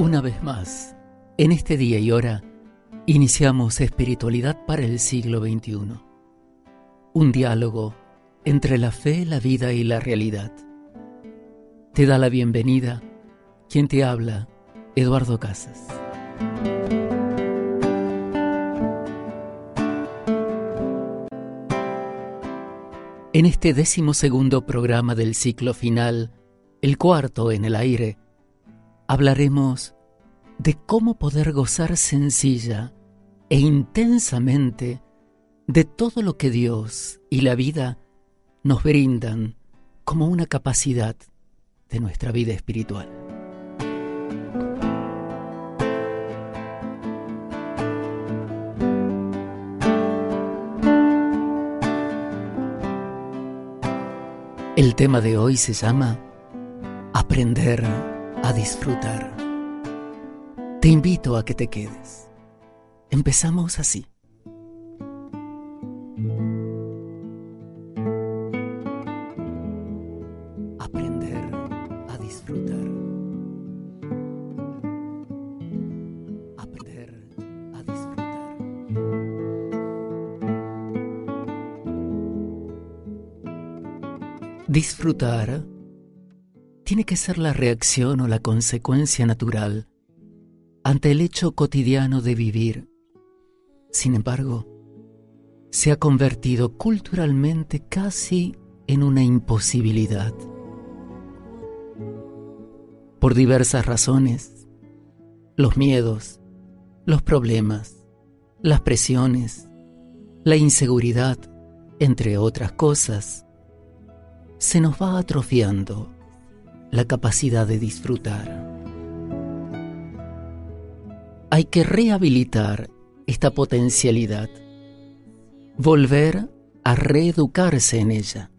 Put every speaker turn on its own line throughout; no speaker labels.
Una vez más, en este día y hora, iniciamos Espiritualidad para el siglo XXI. Un diálogo entre la fe, la vida y la realidad. Te da la bienvenida quien te habla, Eduardo Casas. En este décimo segundo programa del ciclo final, el cuarto en el aire, hablaremos de cómo poder gozar sencilla e intensamente de todo lo que Dios y la vida nos brindan como una capacidad de nuestra vida espiritual. El tema de hoy se llama Aprender disfrutar. Te invito a que te quedes. Empezamos así. Aprender a disfrutar. Aprender a disfrutar. Disfrutar tiene que ser la reacción o la consecuencia natural ante el hecho cotidiano de vivir. Sin embargo, se ha convertido culturalmente casi en una imposibilidad. Por diversas razones, los miedos, los problemas, las presiones, la inseguridad, entre otras cosas, se nos va atrofiando la capacidad de disfrutar. Hay que rehabilitar esta potencialidad, volver a reeducarse en ella,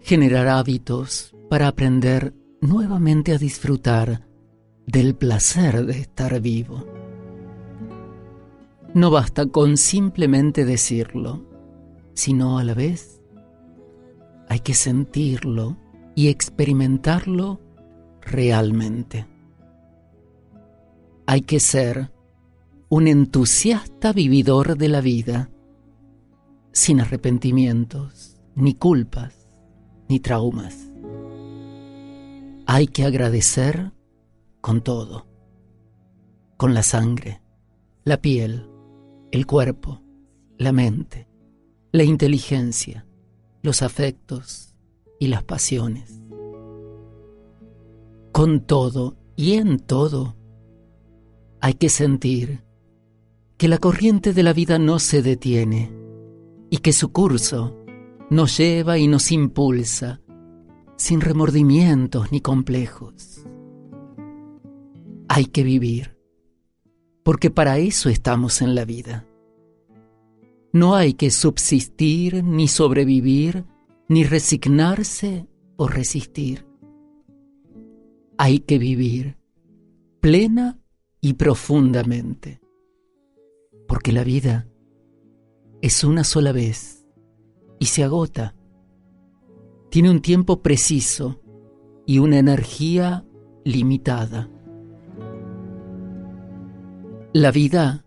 generar hábitos para aprender nuevamente a disfrutar del placer de estar vivo. No basta con simplemente decirlo, sino a la vez hay que sentirlo y experimentarlo realmente. Hay que ser un entusiasta vividor de la vida, sin arrepentimientos, ni culpas, ni traumas. Hay que agradecer con todo, con la sangre, la piel, el cuerpo, la mente, la inteligencia, los afectos y las pasiones. Con todo y en todo hay que sentir que la corriente de la vida no se detiene y que su curso nos lleva y nos impulsa sin remordimientos ni complejos. Hay que vivir, porque para eso estamos en la vida. No hay que subsistir, ni sobrevivir, ni resignarse o resistir. Hay que vivir plena y profundamente, porque la vida es una sola vez y se agota. Tiene un tiempo preciso y una energía limitada. La vida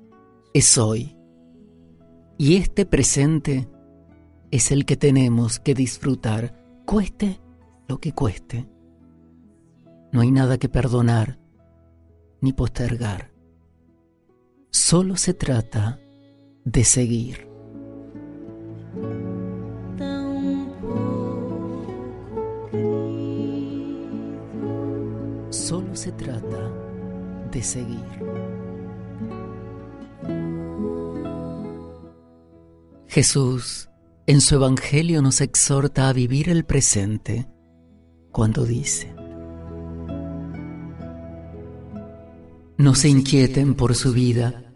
es hoy y este presente es el que tenemos que disfrutar, cueste lo que cueste. No hay nada que perdonar ni postergar. Solo se trata de seguir. Solo se trata de seguir. Jesús en su Evangelio nos exhorta a vivir el presente cuando dice, No se inquieten por su vida,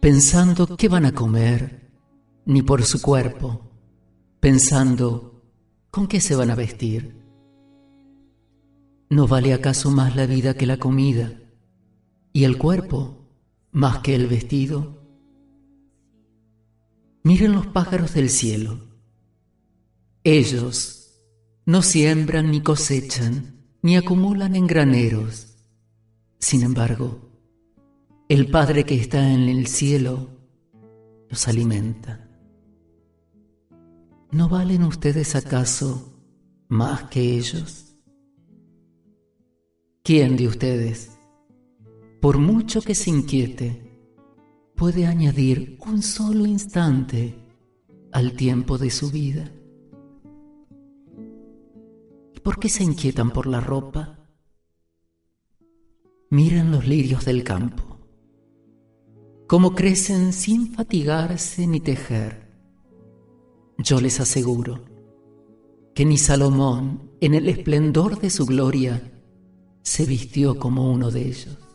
pensando qué van a comer, ni por su cuerpo, pensando con qué se van a vestir. ¿No vale acaso más la vida que la comida y el cuerpo más que el vestido? Miren los pájaros del cielo. Ellos no siembran ni cosechan, ni acumulan en graneros. Sin embargo, el Padre que está en el cielo los alimenta. ¿No valen ustedes acaso más que ellos? ¿Quién de ustedes, por mucho que se inquiete, puede añadir un solo instante al tiempo de su vida. ¿Y por qué se inquietan por la ropa? Miren los lirios del campo, cómo crecen sin fatigarse ni tejer. Yo les aseguro que ni Salomón, en el esplendor de su gloria, se vistió como uno de ellos.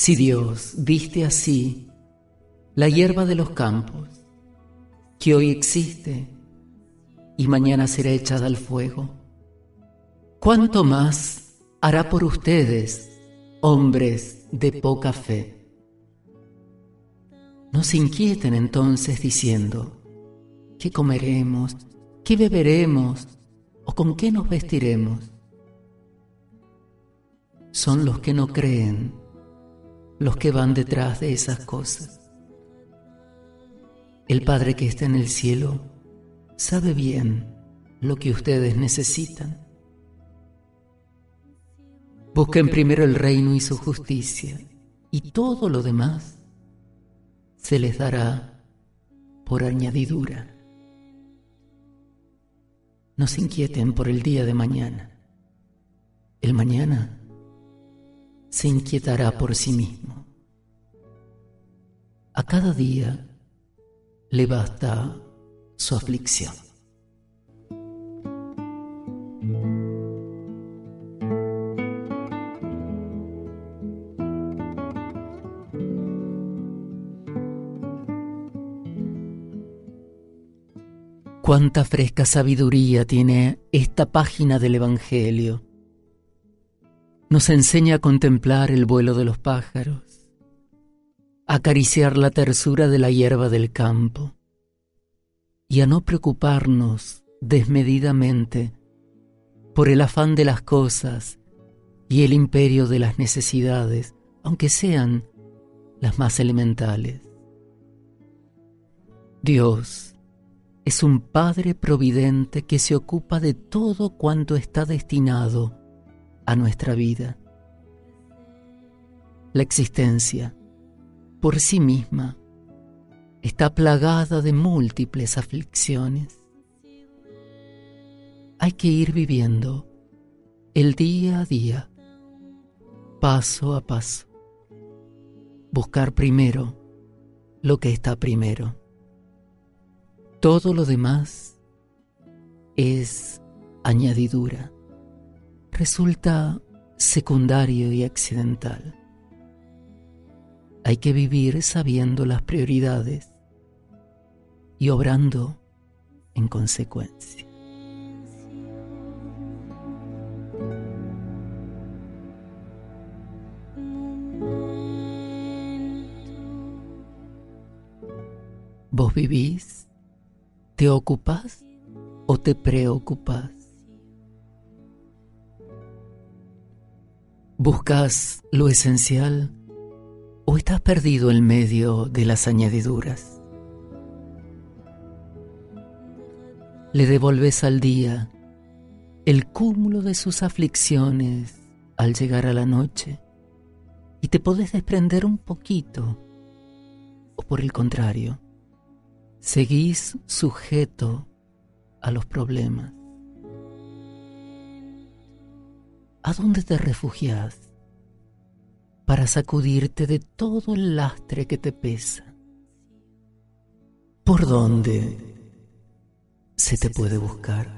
Si Dios viste así la hierba de los campos, que hoy existe y mañana será echada al fuego, ¿cuánto más hará por ustedes, hombres de poca fe? No se inquieten entonces diciendo, ¿qué comeremos? ¿Qué beberemos? ¿O con qué nos vestiremos? Son los que no creen los que van detrás de esas cosas. El Padre que está en el cielo sabe bien lo que ustedes necesitan. Busquen primero el reino y su justicia, y todo lo demás se les dará por añadidura. No se inquieten por el día de mañana. El mañana se inquietará por sí mismo. A cada día le basta su aflicción. Cuánta fresca sabiduría tiene esta página del Evangelio. Nos enseña a contemplar el vuelo de los pájaros, a acariciar la tersura de la hierba del campo y a no preocuparnos desmedidamente por el afán de las cosas y el imperio de las necesidades, aunque sean las más elementales. Dios es un Padre providente que se ocupa de todo cuanto está destinado a nuestra vida. La existencia, por sí misma, está plagada de múltiples aflicciones. Hay que ir viviendo el día a día, paso a paso. Buscar primero lo que está primero. Todo lo demás es añadidura. Resulta secundario y accidental. Hay que vivir sabiendo las prioridades y obrando en consecuencia. ¿Vos vivís ¿Te ocupas o te preocupas? ¿Buscas lo esencial o estás perdido en medio de las añadiduras? Le devolves al día el cúmulo de sus aflicciones al llegar a la noche y te podés desprender un poquito o por el contrario, seguís sujeto a los problemas. ¿A dónde te refugias para sacudirte de todo el lastre que te pesa? ¿Por dónde se te puede buscar?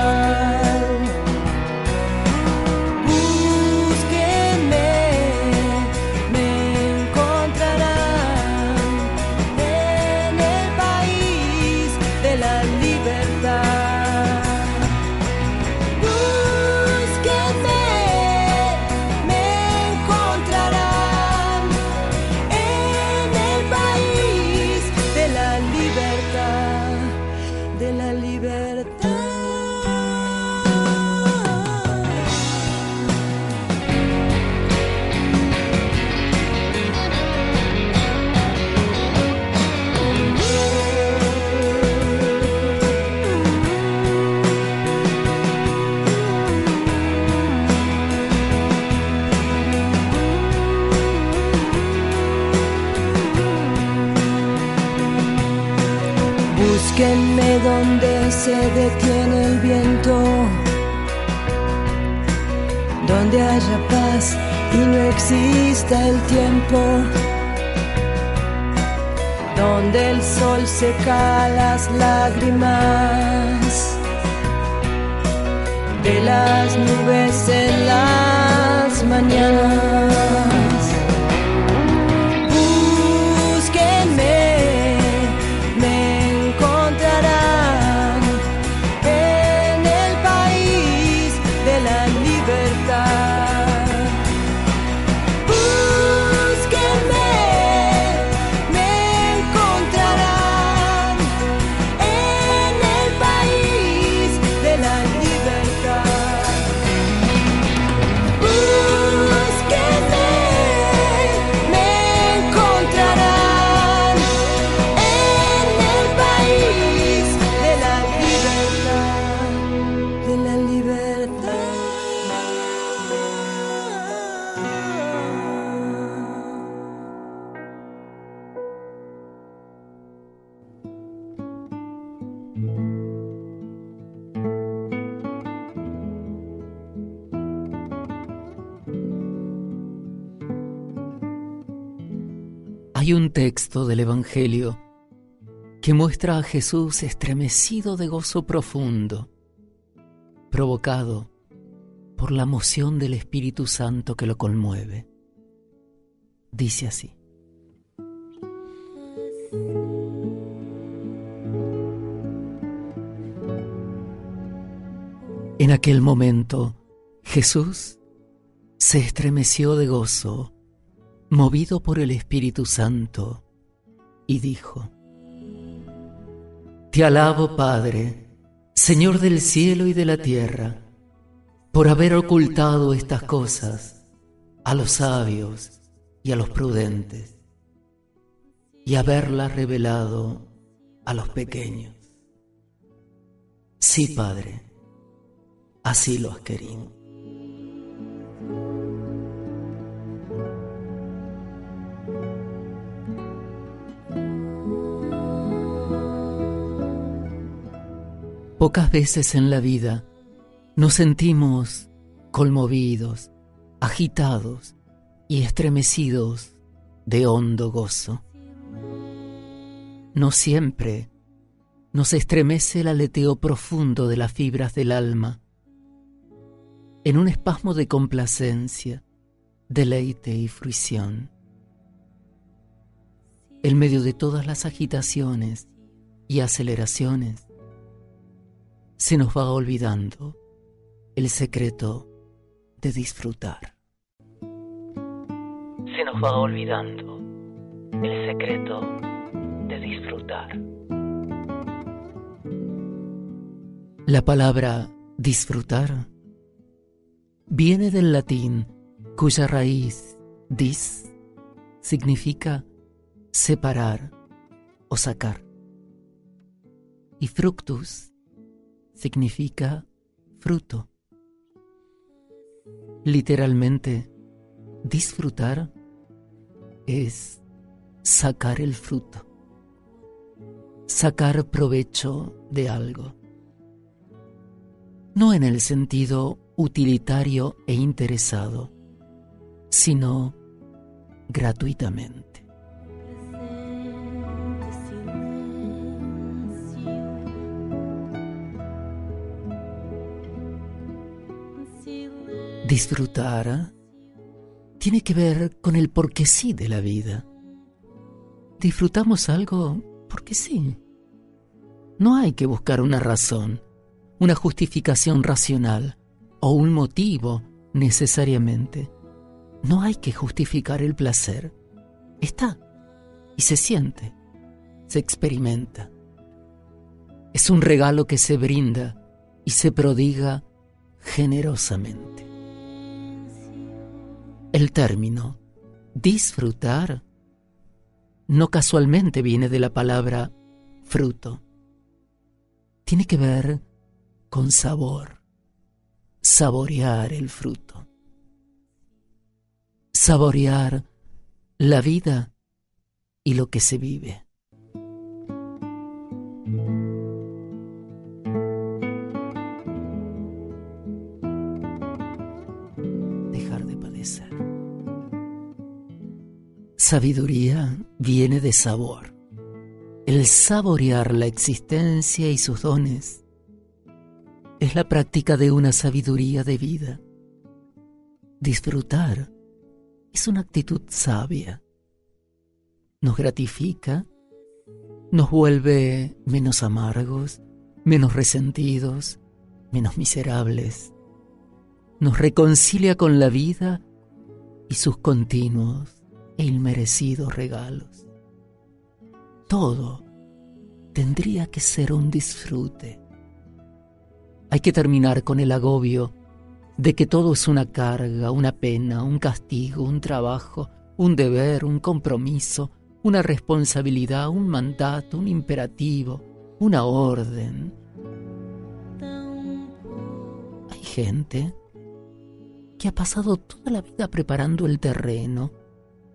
El
que muestra a Jesús estremecido de gozo profundo, provocado por la moción del Espíritu Santo que lo conmueve. Dice así. En aquel momento, Jesús se estremeció de gozo movido por el Espíritu Santo, y dijo, Te alabo, Padre, Señor del cielo y de la tierra, por haber ocultado estas cosas a los sabios y a los prudentes, y haberlas revelado a los pequeños. Sí, Padre, así lo has. Pocas veces en la vida nos sentimos conmovidos, agitados y estremecidos de hondo gozo. No siempre nos estremece el aleteo profundo de las fibras del alma, en un espasmo de complacencia, deleite y fruición. En medio de todas las agitaciones y aceleraciones, se nos va olvidando el secreto de disfrutar. Se nos va olvidando el secreto de disfrutar. La palabra disfrutar viene del latín cuya raíz dis significa separar o sacar y fructus significa fruto. Literalmente, disfrutar es sacar el fruto, sacar provecho de algo. No en el sentido utilitario e interesado, sino gratuitamente. Disfrutar tiene que ver con el porque sí de la vida. Disfrutamos algo porque sí. No hay que buscar una razón, una justificación racional o un motivo necesariamente. No hay que justificar el placer. Está y se siente, se experimenta. Es un regalo que se brinda y se prodiga generosamente. El término disfrutar no casualmente viene de la palabra fruto. Tiene que ver con sabor, saborear el fruto, saborear la vida y lo que se vive. Sabiduría viene de sabor, el saborear la existencia y sus dones, es la práctica de una sabiduría de vida. Disfrutar es una actitud sabia. Nos gratifica, nos vuelve menos amargos, menos resentidos, menos miserables. Nos reconcilia con la vida y sus continuos e inmerecidos regalos. Todo tendría que ser un disfrute. Hay que terminar con el agobio de que todo es una carga, una pena, un castigo, un trabajo, un deber, un compromiso, una responsabilidad, un mandato, un imperativo, una orden. Hay gente que ha pasado toda la vida preparando el terreno,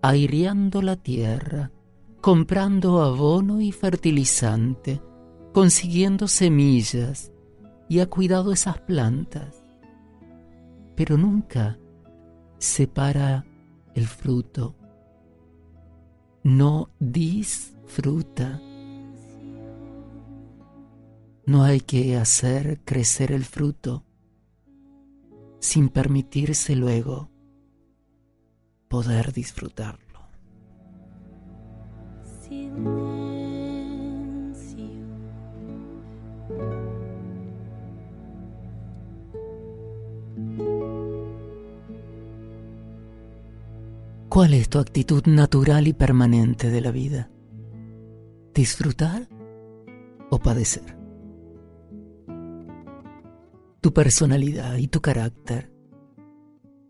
aireando la tierra, comprando abono y fertilizante, consiguiendo semillas y ha cuidado esas plantas, pero nunca separa el fruto, no disfruta. No hay que hacer crecer el fruto sin permitirse luego poder disfrutarlo. ¿Cuál es tu actitud natural y permanente de la vida? ¿Disfrutar o padecer? Tu personalidad y tu carácter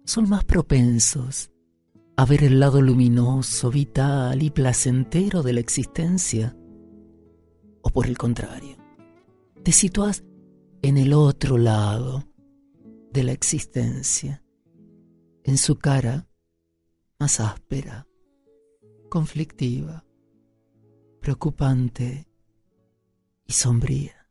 son más propensos a ver el lado luminoso, vital y placentero de la existencia? ¿O por el contrario, te sitúas en el otro lado de la existencia, en su cara más áspera, conflictiva, preocupante y sombría?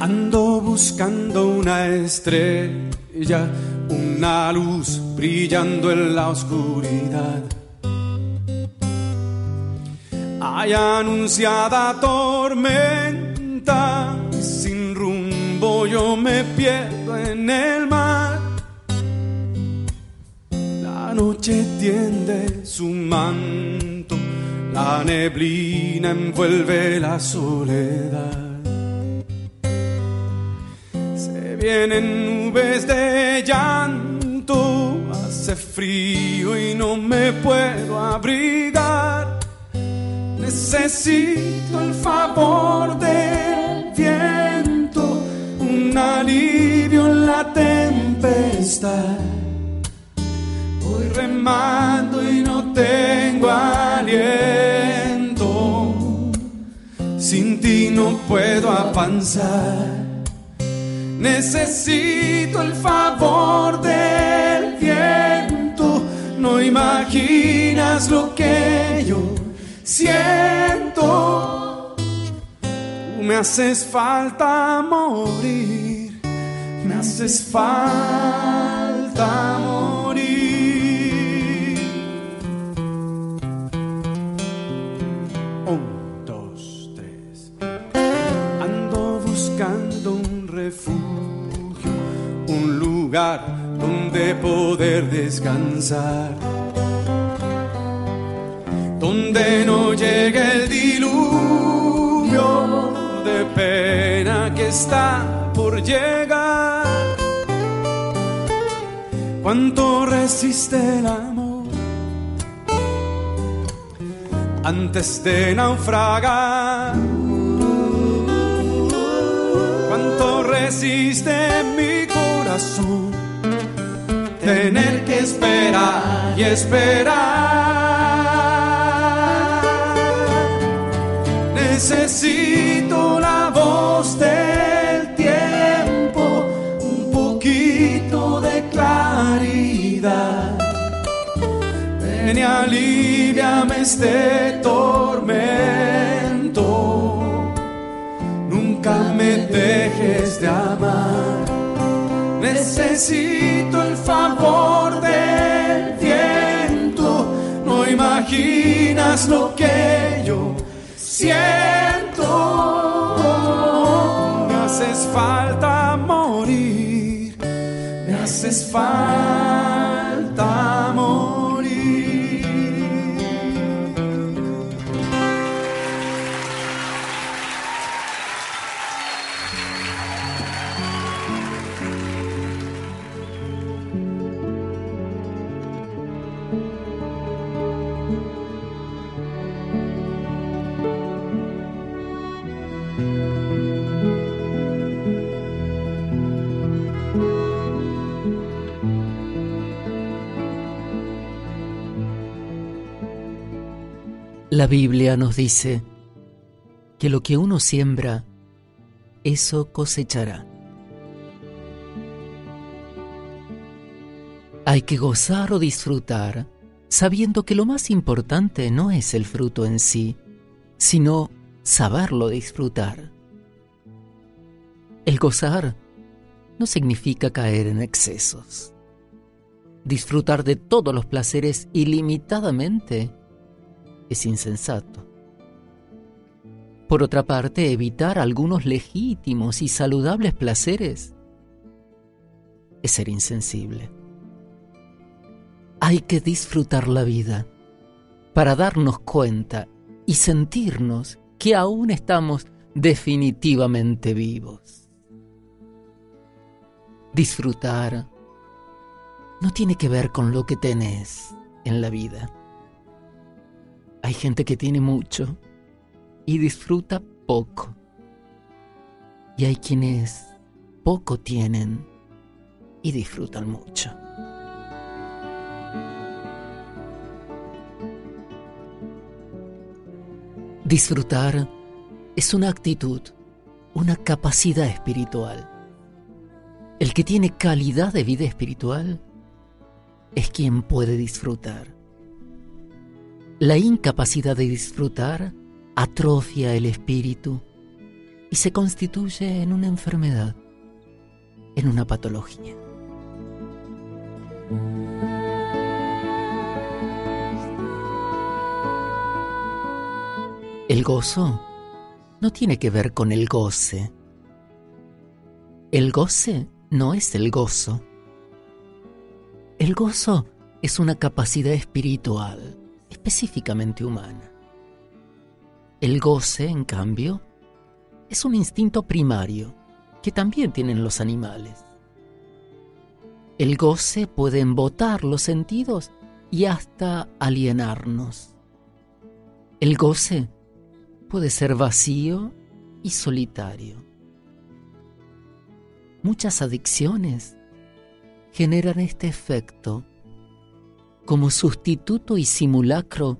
Ando buscando una estrella, una luz brillando en la oscuridad. Hay anunciada tormenta, sin rumbo yo me pierdo en el mar. La noche tiende su manto, la neblina envuelve la soledad. Vienen nubes de llanto, hace frío y no me puedo abrigar. Necesito el favor del viento, un alivio en la tempestad. Voy remando y no tengo aliento. Sin ti no puedo avanzar. Necesito el favor del viento. No imaginas lo que yo siento. Tú me haces falta morir. Me haces falta morir. Donde poder descansar, donde no llegue el diluvio de pena que está por llegar. ¿Cuánto resiste el amor antes de naufragar? cuánto resiste mi tener que esperar y esperar. Necesito la voz del tiempo, un poquito de claridad. Ven y aliviame este tormento
dejes de amar. Necesito el favor del viento, no imaginas lo que yo siento. Me haces falta morir, me haces falta
La Biblia nos dice que lo que uno siembra, eso cosechará. Hay que gozar o disfrutar sabiendo que lo más importante no es el fruto en sí, sino saberlo disfrutar. El gozar no significa caer en excesos. Disfrutar de todos los placeres ilimitadamente es insensato. Por otra parte, evitar algunos legítimos y saludables placeres es ser insensible. Hay que disfrutar la vida para darnos cuenta y sentirnos que aún estamos definitivamente vivos. Disfrutar no tiene que ver con lo que tenés en la vida. Hay gente que tiene mucho y disfruta poco. Y hay quienes poco tienen y disfrutan mucho. Disfrutar es una actitud, una capacidad espiritual. El que tiene calidad de vida espiritual es quien puede disfrutar. La incapacidad de disfrutar atrofia el espíritu y se constituye en una enfermedad, en una patología. El gozo no tiene que ver con el goce. El goce no es el gozo. El gozo es una capacidad espiritual, específicamente humana. El goce, en cambio, es un instinto primario que también tienen los animales. El goce puede embotar los sentidos y hasta alienarnos. El goce puede ser vacío y solitario. Muchas adicciones generan este efecto como sustituto y simulacro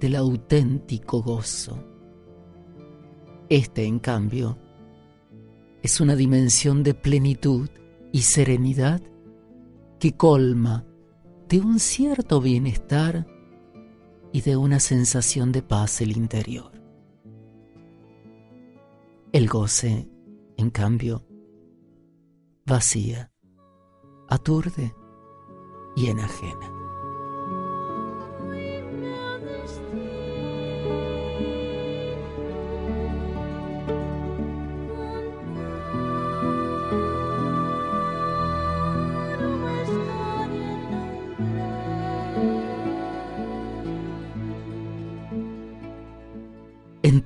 del auténtico gozo. Este, en cambio, es una dimensión de plenitud y serenidad que colma de un cierto bienestar y de una sensación de paz el interior. El goce, en cambio, vacía, aturde y enajena.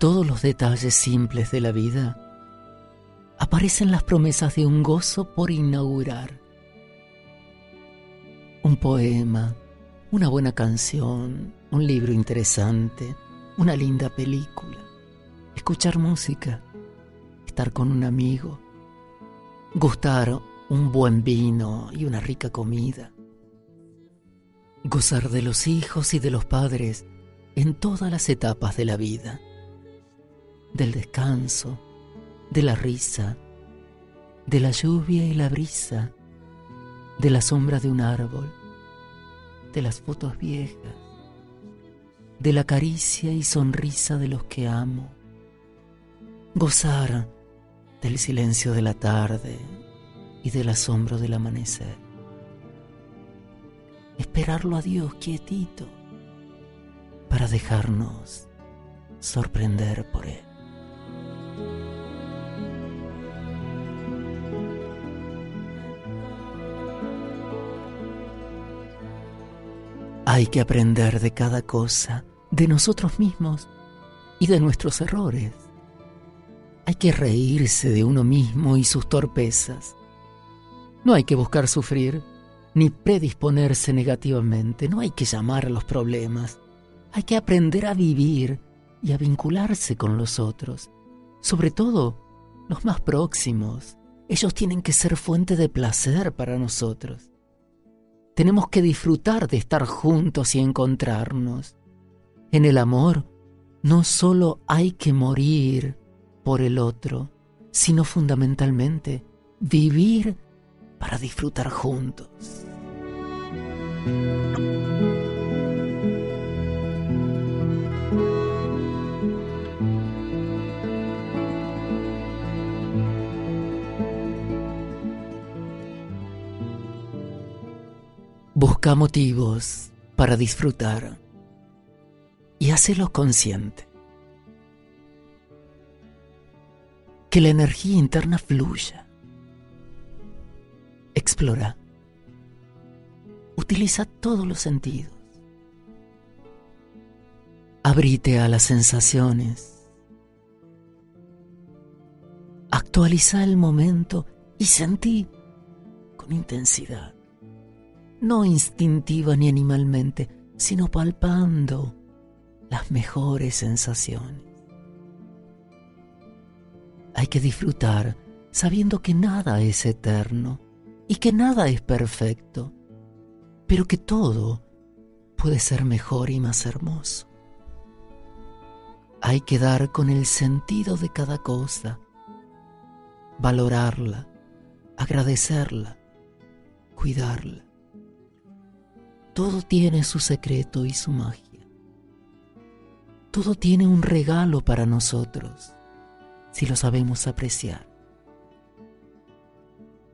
Todos los detalles simples de la vida aparecen las promesas de un gozo por inaugurar. Un poema, una buena canción, un libro interesante, una linda película, escuchar música, estar con un amigo, gustar un buen vino y una rica comida, gozar de los hijos y de los padres en todas las etapas de la vida del descanso, de la risa, de la lluvia y la brisa, de la sombra de un árbol, de las fotos viejas, de la caricia y sonrisa de los que amo. Gozar del silencio de la tarde y del asombro del amanecer. Esperarlo a Dios quietito para dejarnos sorprender por Él. Hay que aprender de cada cosa, de nosotros mismos y de nuestros errores. Hay que reírse de uno mismo y sus torpezas. No hay que buscar sufrir ni predisponerse negativamente. No hay que llamar a los problemas. Hay que aprender a vivir y a vincularse con los otros. Sobre todo, los más próximos. Ellos tienen que ser fuente de placer para nosotros. Tenemos que disfrutar de estar juntos y encontrarnos. En el amor no solo hay que morir por el otro, sino fundamentalmente vivir para disfrutar juntos. Busca motivos para disfrutar y hacelos consciente. Que la energía interna fluya. Explora. Utiliza todos los sentidos. Abrite a las sensaciones. Actualiza el momento y sentí con intensidad no instintiva ni animalmente, sino palpando las mejores sensaciones. Hay que disfrutar sabiendo que nada es eterno y que nada es perfecto, pero que todo puede ser mejor y más hermoso. Hay que dar con el sentido de cada cosa, valorarla, agradecerla, cuidarla. Todo tiene su secreto y su magia. Todo tiene un regalo para nosotros si lo sabemos apreciar.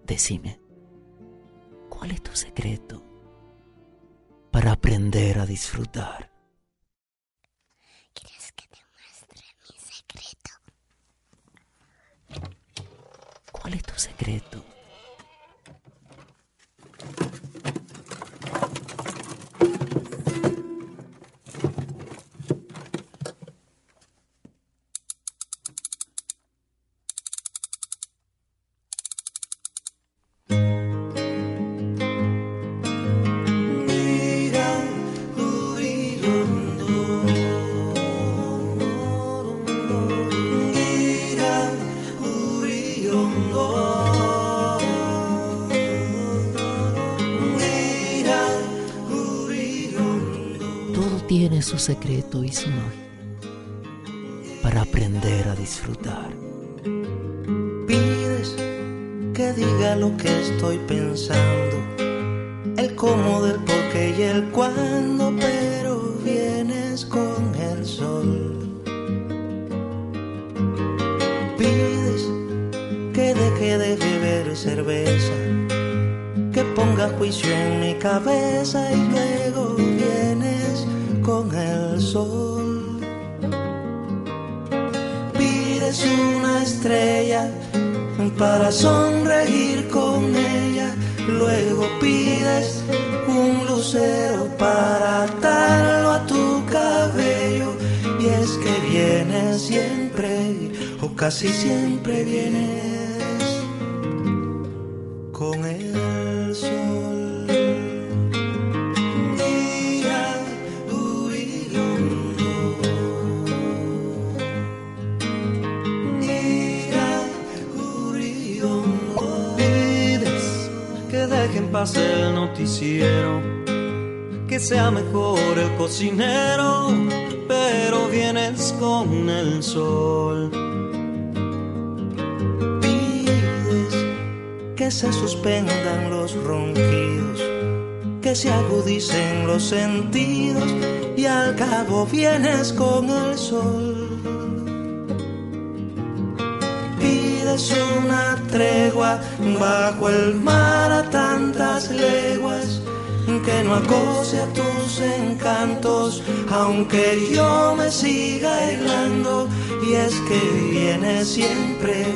Decime, ¿cuál es tu secreto para aprender a disfrutar?
¿Quieres que te muestre mi secreto?
¿Cuál es tu secreto? Y para aprender a disfrutar.
Pides que diga lo que estoy pensando, el cómo del por qué y el cuándo, pero vienes con el sol. Pides que deje de beber cerveza, que ponga juicio en mi cabeza y para sonreír con ella, luego pides un lucero para atarlo a tu cabello. Y es que vienes siempre, o casi siempre vienes el
noticiero, que sea mejor el cocinero, pero vienes con el sol.
Pides que se suspendan los ronquidos, que se agudicen los sentidos y al cabo vienes con el sol tregua bajo el mar a tantas leguas que no acose a tus encantos, aunque yo me siga aislando, y es que vienes siempre,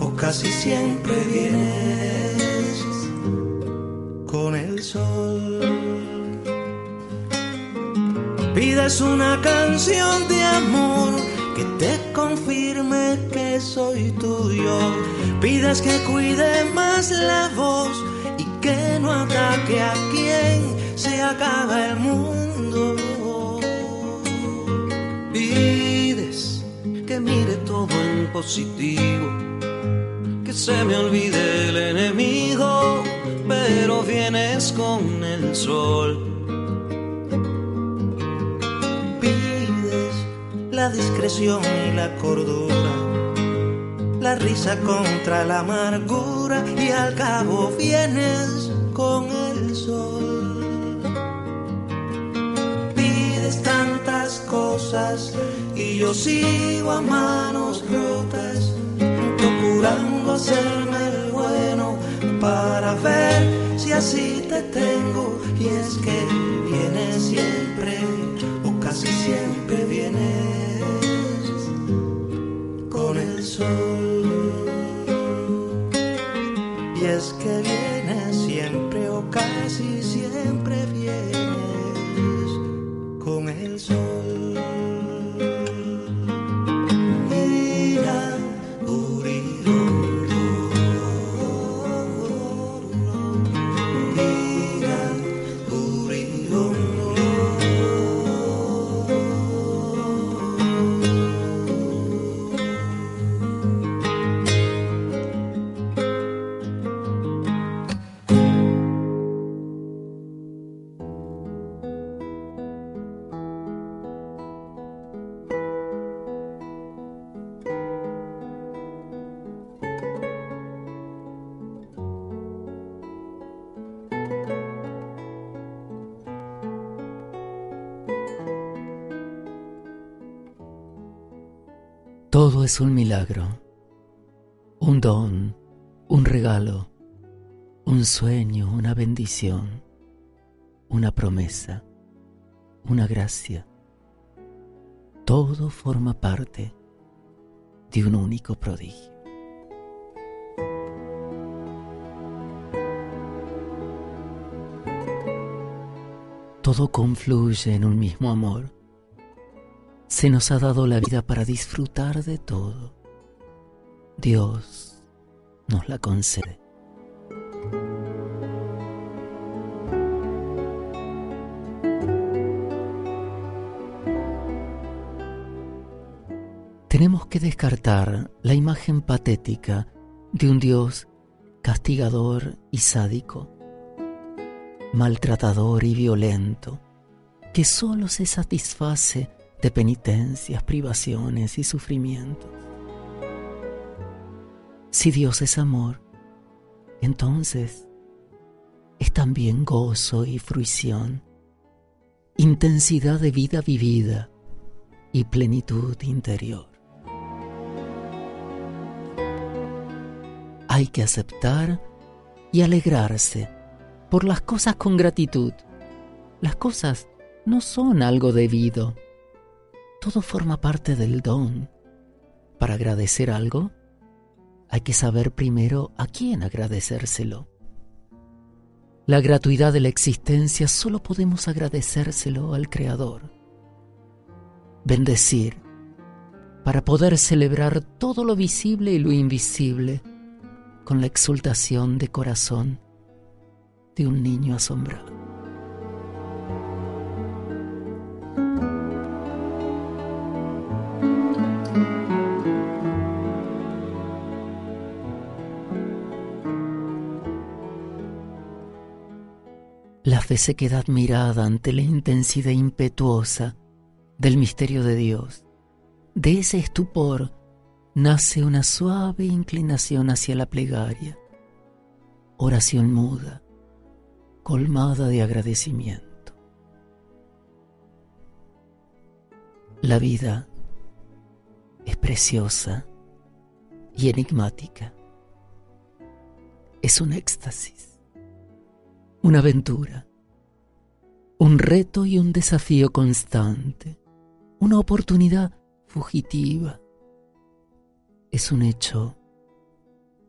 o casi siempre vienes con el sol. Pides una canción de amor que te confirme que soy tuyo. Pides que cuide más la voz que no ataque a quien se acaba el mundo. Pides que mire todo en positivo, que se me olvide el enemigo, pero vienes con el sol. Pides la discreción y la cordura la risa contra la amargura y al cabo vienes con el sol. Pides tantas cosas y yo sigo a manos rotas, procurando hacerme el bueno para ver si así te tengo y es que vienes siempre o casi siempre vienes sol. es que vienes siempre o casi siempre vienes con el sol.
Es un milagro, un don, un regalo, un sueño, una bendición, una promesa, una gracia. Todo forma parte de un único prodigio. Todo confluye en un mismo amor se nos ha dado la vida para disfrutar de todo. Dios nos la concede. Tenemos que descartar la imagen patética de un Dios castigador y sádico, maltratador y violento, que solo se satisface de penitencias, privaciones y sufrimientos. Si Dios es amor, entonces es también gozo y fruición, intensidad de vida vivida y plenitud interior. Hay que aceptar y alegrarse por las cosas con gratitud. Las cosas no son algo debido, todo forma parte del don. Para agradecer algo, hay que saber primero a quién agradecérselo. La gratuidad de la existencia solo podemos agradecérselo al Creador. Bendecir, para poder celebrar todo lo visible y lo invisible con la exultación de corazón de un niño asombrado. La fe se queda admirada ante la intensidad impetuosa del misterio de Dios. De ese estupor nace una suave inclinación hacia la plegaria, oración muda, colmada de agradecimiento. La vida es preciosa y enigmática. Es un éxtasis, una aventura, un reto y un desafío constante, una oportunidad fugitiva. Es un hecho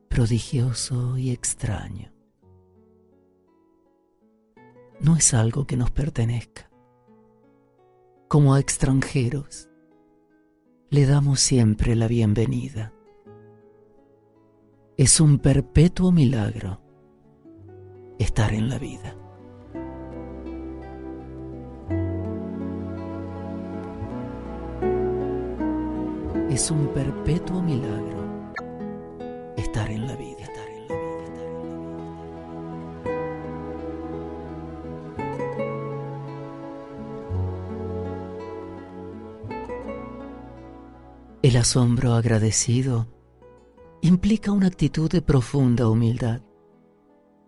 prodigioso y extraño. No es algo que nos pertenezca. Como a extranjeros, le damos siempre la bienvenida. Es un perpetuo milagro estar en la vida. Es un perpetuo milagro estar en la vida. El asombro agradecido implica una actitud de profunda humildad.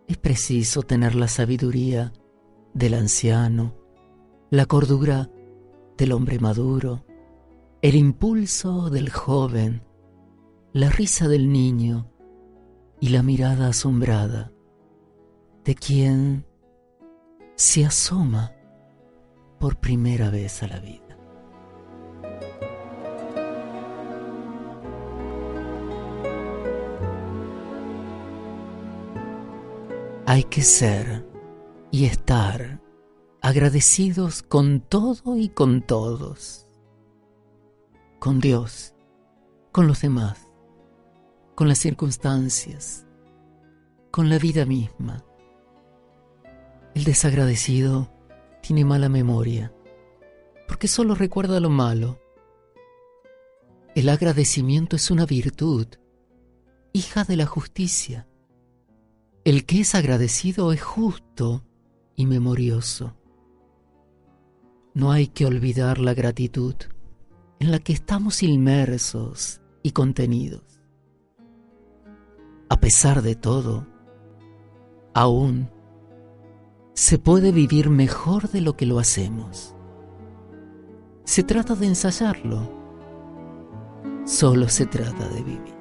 Es preciso tener la sabiduría del anciano, la cordura del hombre maduro, el impulso del joven, la risa del niño y la mirada asombrada de quien se asoma por primera vez a la vida. Hay que ser y estar agradecidos con todo y con todos. Con Dios, con los demás, con las circunstancias, con la vida misma. El desagradecido tiene mala memoria, porque solo recuerda lo malo. El agradecimiento es una virtud, hija de la justicia el que es agradecido es justo y memorioso. No hay que olvidar la gratitud en la que estamos inmersos y contenidos. A pesar de todo, aún se puede vivir mejor de lo que lo hacemos. Se trata de ensayarlo. Solo se trata de vivir.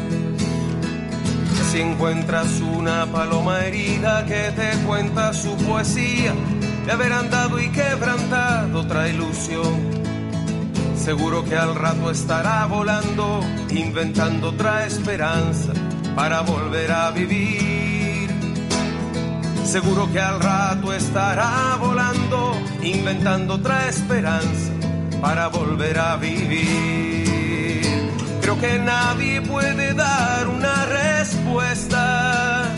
Si encuentras una paloma herida que te cuenta su poesía de haber andado y quebrantado otra ilusión, seguro que al rato estará volando, inventando otra esperanza para volver a vivir. Seguro que al rato estará volando, inventando otra esperanza para volver a vivir. Creo que nadie puede dar una respuesta,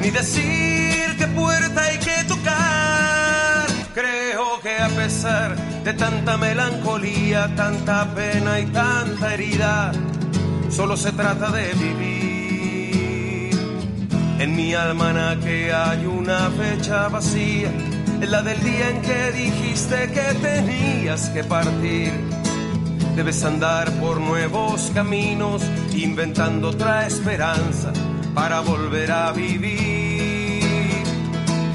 ni decir qué puerta hay que tocar. Creo que a pesar de tanta melancolía, tanta pena y tanta herida, solo se trata de vivir. En mi almanaque hay una fecha vacía, es la del día en que dijiste que tenías que partir Debes andar por nuevos caminos, inventando otra esperanza para volver a vivir.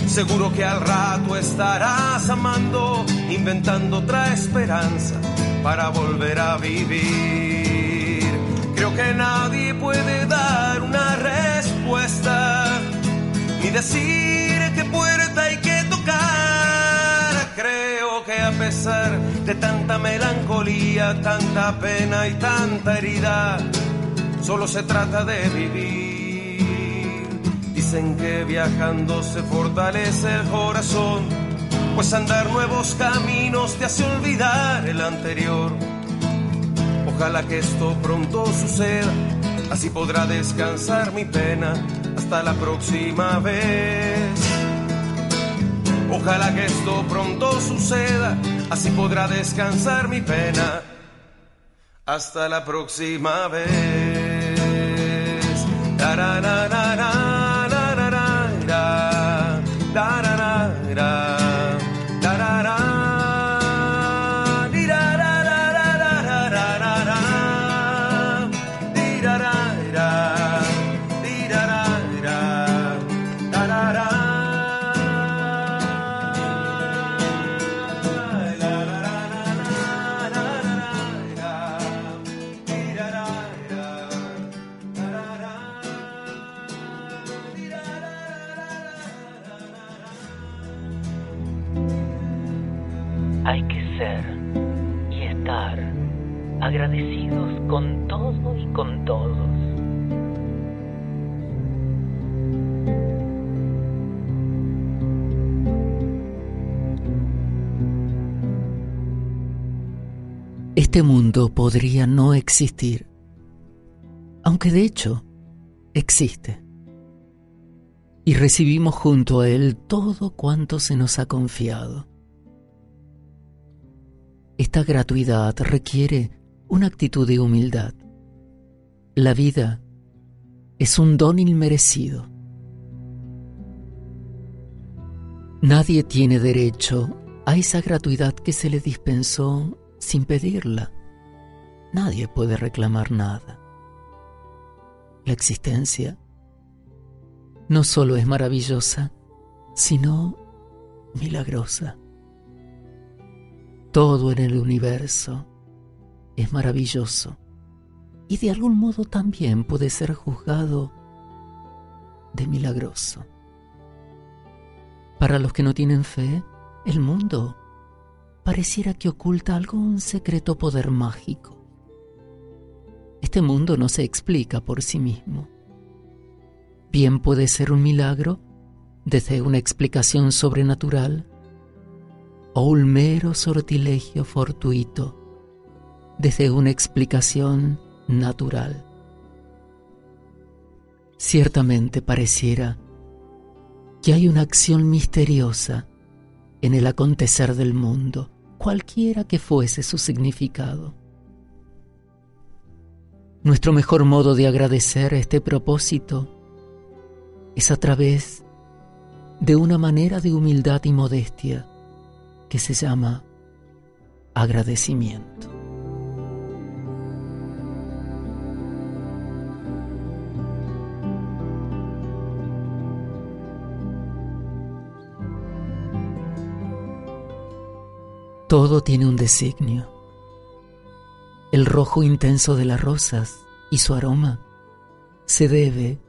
Seguro que al rato estarás amando, inventando otra esperanza para volver a vivir. Creo que nadie puede dar una respuesta, ni decir qué puerta hay que a pesar de tanta melancolía, tanta pena y tanta herida, solo se trata de vivir. Dicen que viajando se fortalece el corazón, pues andar nuevos caminos te hace olvidar el anterior. Ojalá que esto pronto suceda, así podrá descansar mi pena hasta la próxima vez. Ojalá que esto pronto suceda, así podrá descansar mi pena. Hasta la próxima vez.
Este mundo podría no existir, aunque de hecho existe. Y recibimos junto a él todo cuanto se nos ha confiado. Esta gratuidad requiere una actitud de humildad. La vida es un don inmerecido. Nadie tiene derecho a esa gratuidad que se le dispensó sin pedirla. Nadie puede reclamar nada. La existencia no solo es maravillosa, sino milagrosa. Todo en el universo es maravilloso y de algún modo también puede ser juzgado de milagroso. Para los que no tienen fe, el mundo pareciera que oculta algún secreto poder mágico. Este mundo no se explica por sí mismo. Bien puede ser un milagro desde una explicación sobrenatural o un mero sortilegio fortuito desde una explicación natural. Ciertamente pareciera que hay una acción misteriosa en el acontecer del mundo, cualquiera que fuese su significado. Nuestro mejor modo de agradecer este propósito es a través de una manera de humildad y modestia que se llama agradecimiento. Todo tiene un designio. El rojo intenso de las rosas y su aroma se debe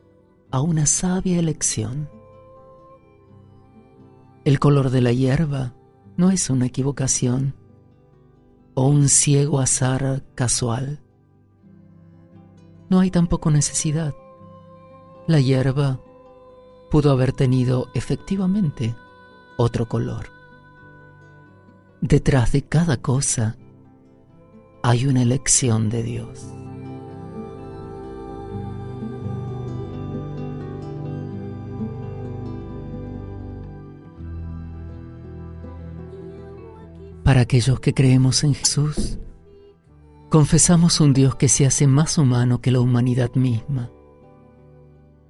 a una sabia elección. El color de la hierba no es una equivocación o un ciego azar casual. No hay tampoco necesidad. La hierba pudo haber tenido efectivamente otro color. Detrás de cada cosa hay una elección de Dios. Para aquellos que creemos en Jesús, confesamos un Dios que se hace más humano que la humanidad misma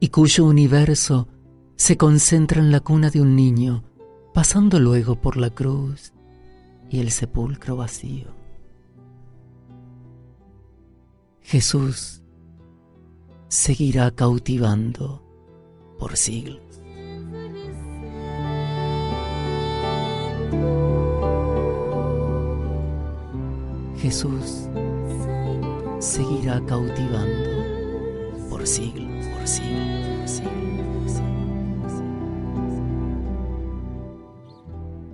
y cuyo universo se concentra en la cuna de un niño, pasando luego por la cruz y el sepulcro vacío. Jesús seguirá cautivando por siglos. Jesús seguirá cautivando por siglos, por siglos, por siglos.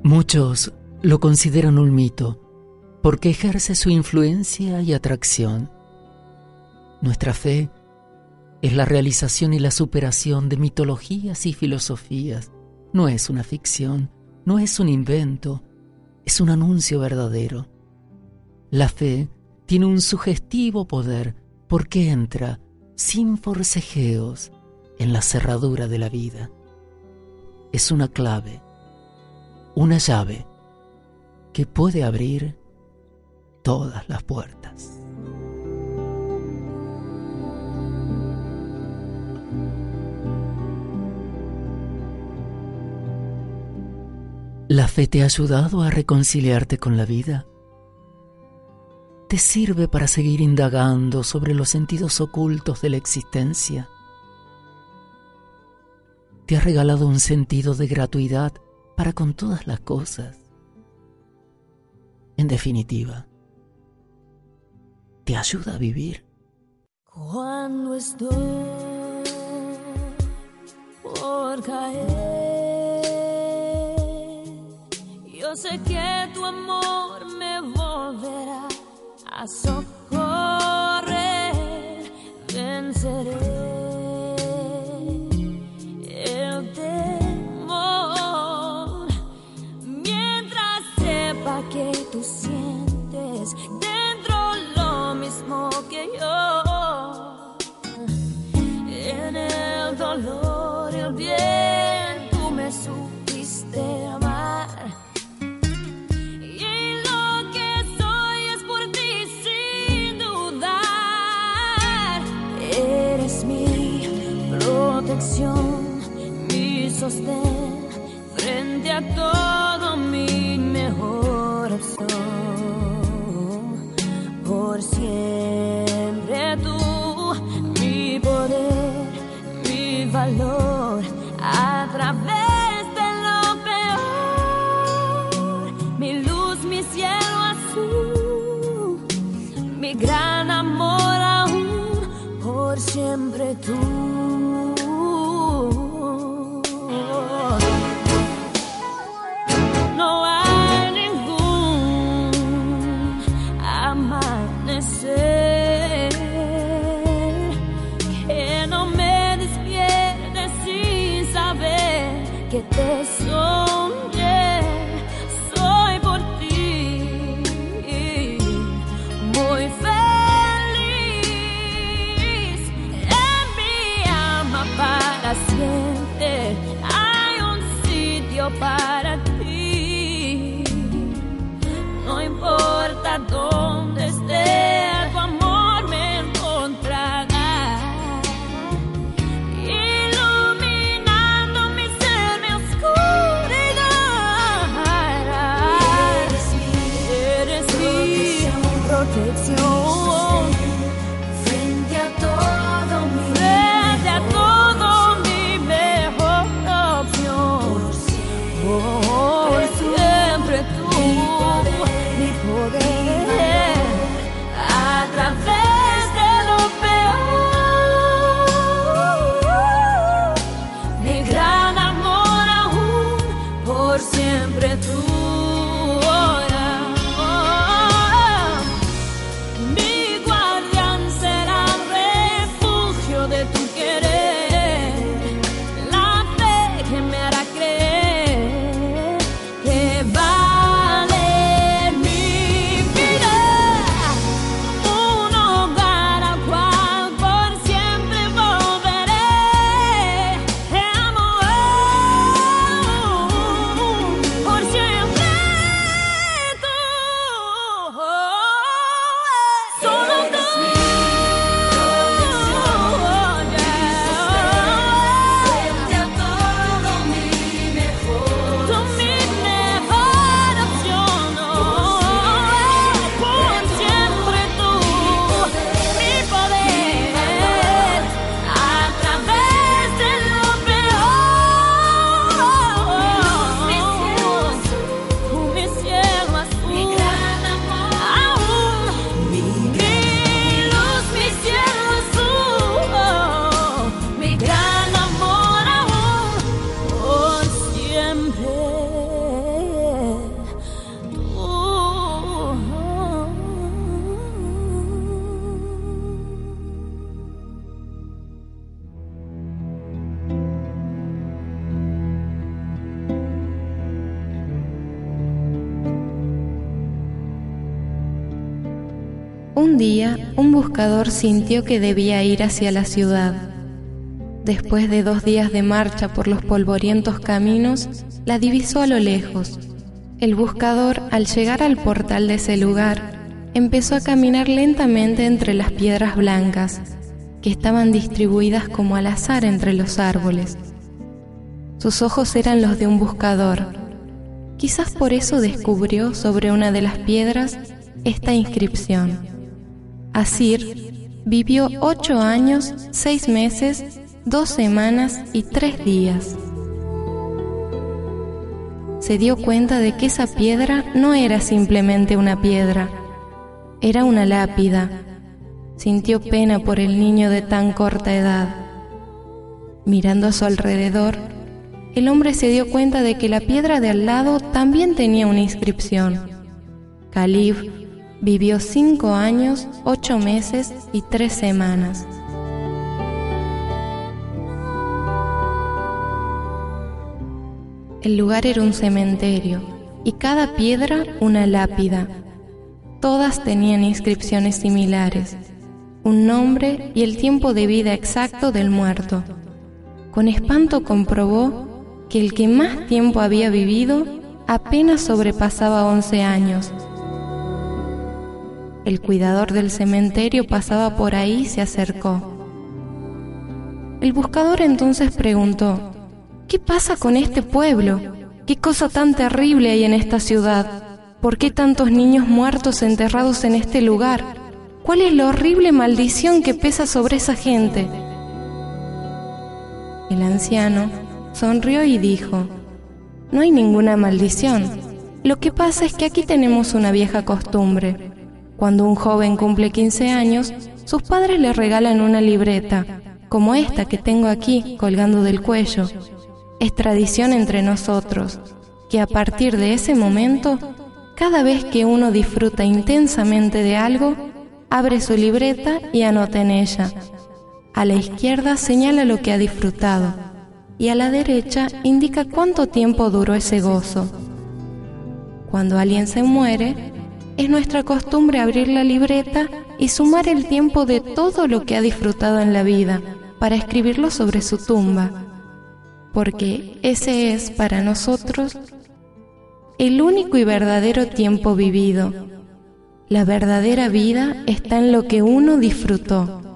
Muchos lo consideran un mito porque ejerce su influencia y atracción. Nuestra fe es la realización y la superación de mitologías y filosofías. No es una ficción, no es un invento, es un anuncio verdadero. La fe tiene un sugestivo poder porque entra sin forcejeos en la cerradura de la vida. Es una clave, una llave que puede abrir todas las puertas. ¿La fe te ha ayudado a reconciliarte con la vida? ¿Te sirve para seguir indagando sobre los sentidos ocultos de la existencia? ¿Te ha regalado un sentido de gratuidad para con todas las cosas? En definitiva, te ayuda a vivir.
Cuando estoy por caer, yo sé que tu amor me volverá a soportar. a
todos. sintió que debía ir hacia la ciudad. Después de dos días de marcha por los polvorientos caminos, la divisó a lo lejos.
El buscador, al llegar al portal de ese lugar, empezó a caminar lentamente entre las piedras blancas, que estaban distribuidas como al azar entre los árboles. Sus ojos eran los de un buscador. Quizás por eso descubrió sobre una de las piedras esta inscripción. Asir vivió ocho años, seis meses, dos semanas y tres días se dio cuenta de que esa piedra no era simplemente una piedra, era una lápida. Sintió pena por el niño de tan corta edad. Mirando a su alrededor, el hombre se dio cuenta de que la piedra de al lado también tenía una inscripción. Calib vivió cinco años, ocho meses y tres semanas. El lugar era un cementerio y cada piedra una lápida. Todas tenían inscripciones similares, un nombre y el tiempo de vida exacto del muerto. Con espanto comprobó que el que más tiempo había vivido apenas sobrepasaba 11 años. El cuidador del cementerio pasaba por ahí y se acercó. El buscador entonces preguntó, ¿Qué pasa con este pueblo? ¿Qué cosa tan terrible hay en esta ciudad? ¿Por qué tantos niños muertos enterrados en este lugar? ¿Cuál es la horrible maldición que pesa sobre esa gente? El anciano sonrió y dijo, no hay ninguna maldición. Lo que pasa es que aquí tenemos una vieja costumbre. Cuando un joven cumple 15 años, sus padres le regalan una libreta, como esta que tengo aquí colgando del cuello, es tradición entre nosotros que a partir de ese momento, cada vez que uno disfruta intensamente de algo, abre su libreta y anota en ella. A la izquierda señala lo que ha disfrutado y a la derecha indica cuánto tiempo duró ese gozo. Cuando alguien se muere, es nuestra costumbre abrir la libreta y sumar el tiempo de todo lo que ha disfrutado en la vida para escribirlo sobre su tumba porque ese es para nosotros el único y verdadero tiempo vivido. La verdadera vida está en lo que uno disfrutó.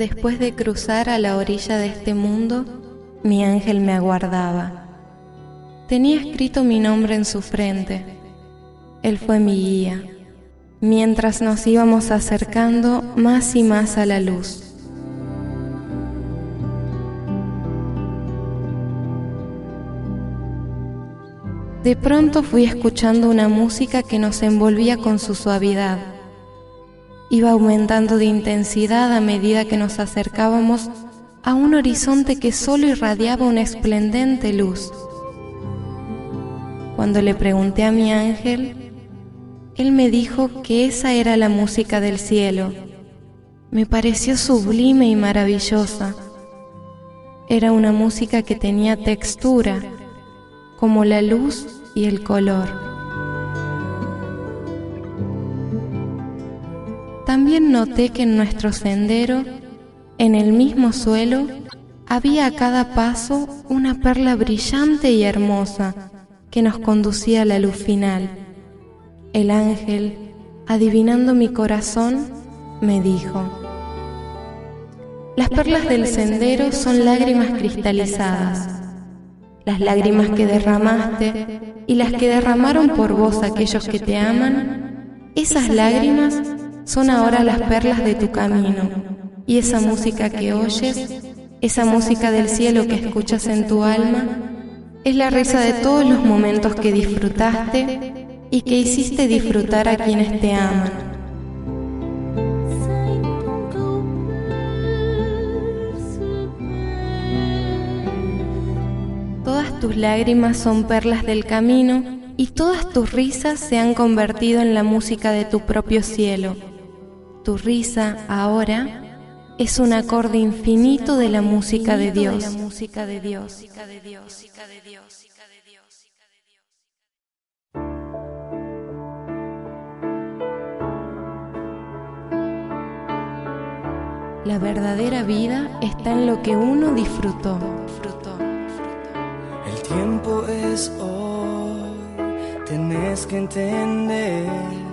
Después de cruzar a la orilla de este mundo, mi ángel me aguardaba. Tenía escrito mi nombre en su frente. Él fue mi guía, mientras nos íbamos acercando más y más a la luz. De pronto fui escuchando una música que nos envolvía con su suavidad iba aumentando de intensidad a medida que nos acercábamos a un horizonte que solo irradiaba una esplendente luz. Cuando le pregunté a mi ángel, él me dijo que esa era la música del cielo. Me pareció sublime y maravillosa. Era una música que tenía textura, como la luz y el color. También noté que en nuestro sendero, en el mismo suelo, había a cada paso una perla brillante y hermosa que nos conducía a la luz final. El ángel, adivinando mi corazón, me dijo, las perlas del sendero son lágrimas cristalizadas. Las lágrimas que derramaste y las que derramaron por vos aquellos que te aman, esas lágrimas son ahora las perlas de tu camino, y esa música que oyes, esa música del cielo que escuchas en tu alma, es la risa de todos los momentos que disfrutaste y que hiciste disfrutar a quienes te aman. Todas tus lágrimas son perlas del camino y todas tus risas se han convertido en la música de tu propio cielo. Tu risa ahora es un acorde infinito de la música de Dios. La verdadera vida está en lo que uno disfrutó.
El tiempo es hoy, tenés que entender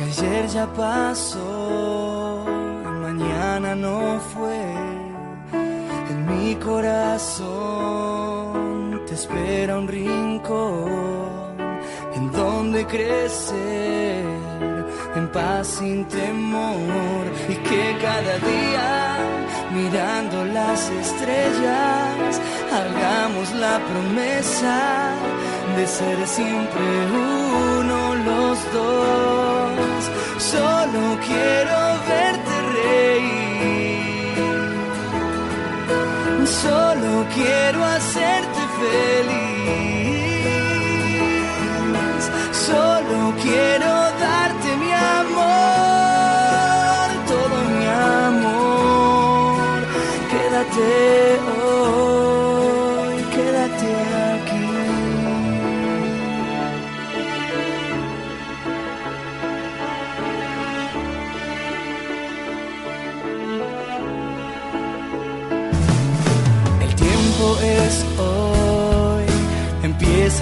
que ayer ya pasó y mañana no fue. En mi corazón te espera un rincón en donde crecer en paz sin temor y que cada día mirando las estrellas hagamos la promesa de ser siempre uno los dos. Solo quiero verte reír, solo quiero hacerte feliz, solo quiero darte mi amor,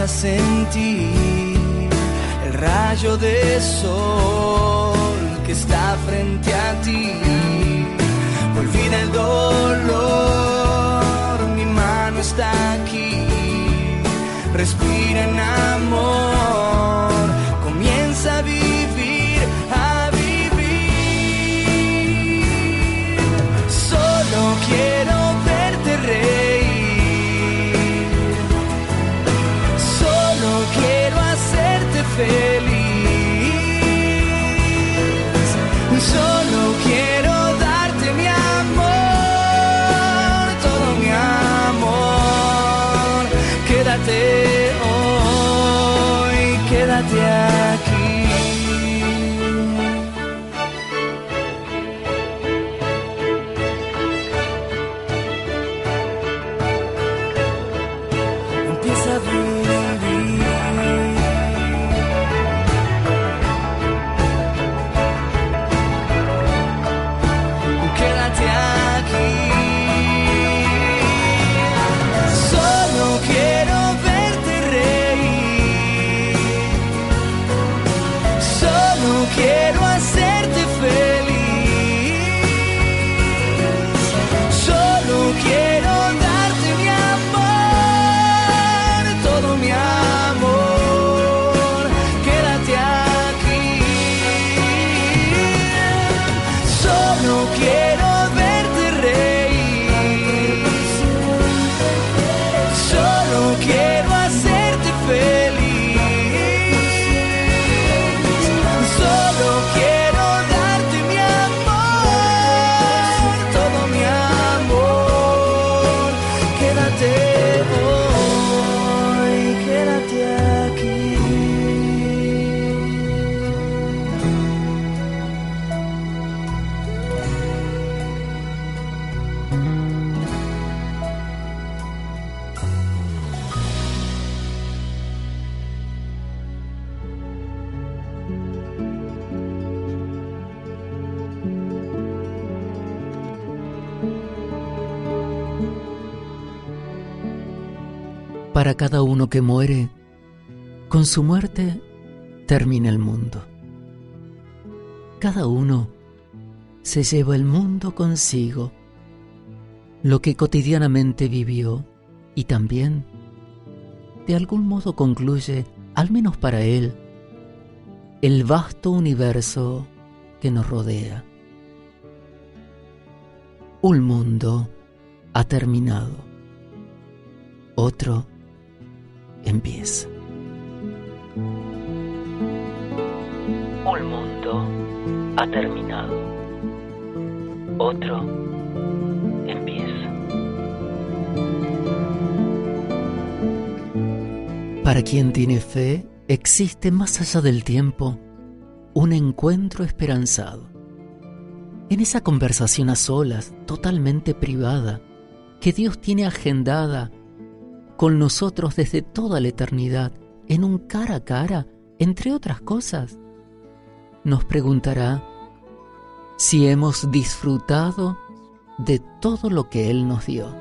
a sentir el rayo de sol que está frente a ti. Olvida el dolor, mi mano está aquí. Respira en amor,
Para cada uno que muere, con su muerte termina el mundo. Cada uno se lleva el mundo consigo, lo que cotidianamente vivió y también, de algún modo concluye, al menos para él, el vasto universo que nos rodea. Un mundo ha terminado, otro empieza. Un mundo ha terminado, otro empieza. Para quien tiene fe, existe más allá del tiempo un encuentro esperanzado. en esa conversación a solas, totalmente privada, que Dios tiene agendada con nosotros desde toda la eternidad, en un cara a cara, entre otras cosas, nos preguntará si hemos disfrutado de todo lo que Él nos dio.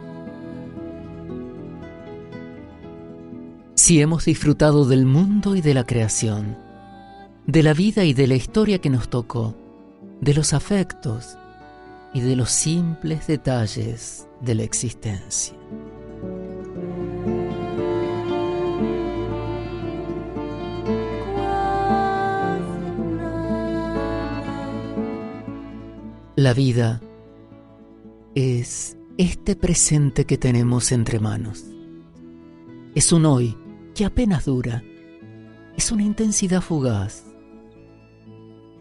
Si hemos disfrutado del mundo y de la creación, de la vida y de la historia que nos tocó, de los afectos y de los simples detalles de la existencia. La vida es este presente que tenemos entre manos. Es un hoy que apenas dura. Es una intensidad fugaz.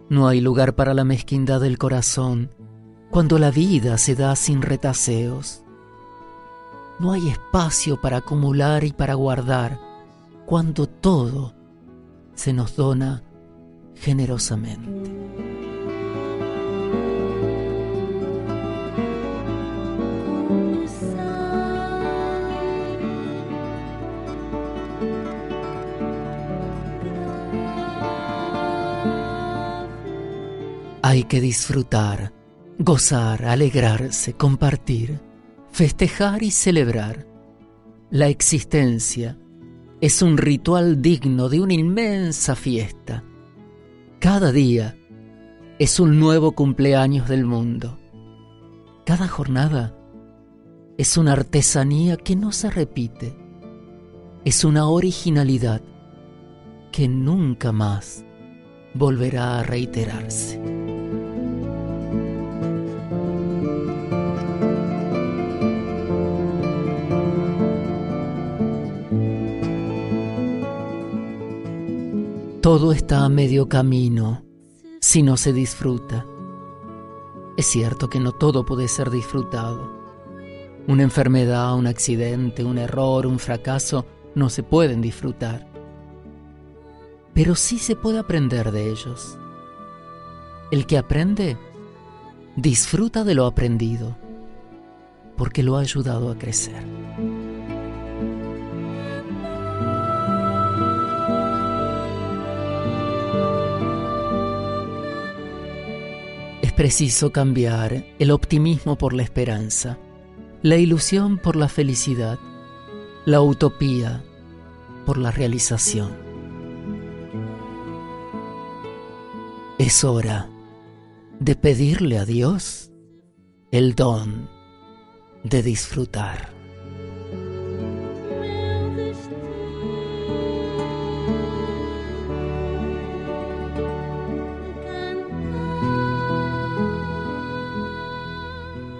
No hay lugar para la mezquindad del corazón cuando la vida se da sin retaseos. No hay espacio para acumular y para guardar cuando todo se nos dona generosamente. Hay que disfrutar, gozar, alegrarse, compartir, festejar y celebrar. La existencia es un ritual digno de una inmensa fiesta. Cada día es un nuevo cumpleaños del mundo. Cada jornada es una artesanía que no se repite. Es una originalidad que nunca más volverá a reiterarse. Todo está a medio camino si no se disfruta. Es cierto que no todo puede ser disfrutado. Una enfermedad, un accidente, un error, un fracaso no se pueden disfrutar. Pero sí se puede aprender de ellos. El que aprende disfruta de lo aprendido porque lo ha ayudado a crecer. preciso cambiar el optimismo por la esperanza, la ilusión por la felicidad, la utopía por la realización. Es hora de pedirle a Dios el don de disfrutar.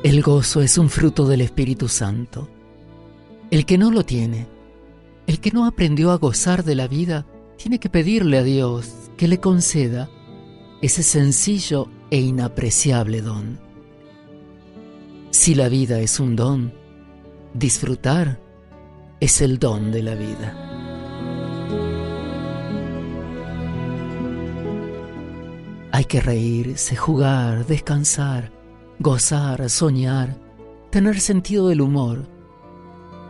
El gozo es un fruto del Espíritu Santo. El que no lo tiene, el que no aprendió a gozar de la vida, tiene que pedirle a Dios que le conceda ese sencillo e inapreciable don. Si la vida es un don, disfrutar es el don de la vida. Hay que reírse, jugar, descansar, gozar, soñar, tener sentido del humor.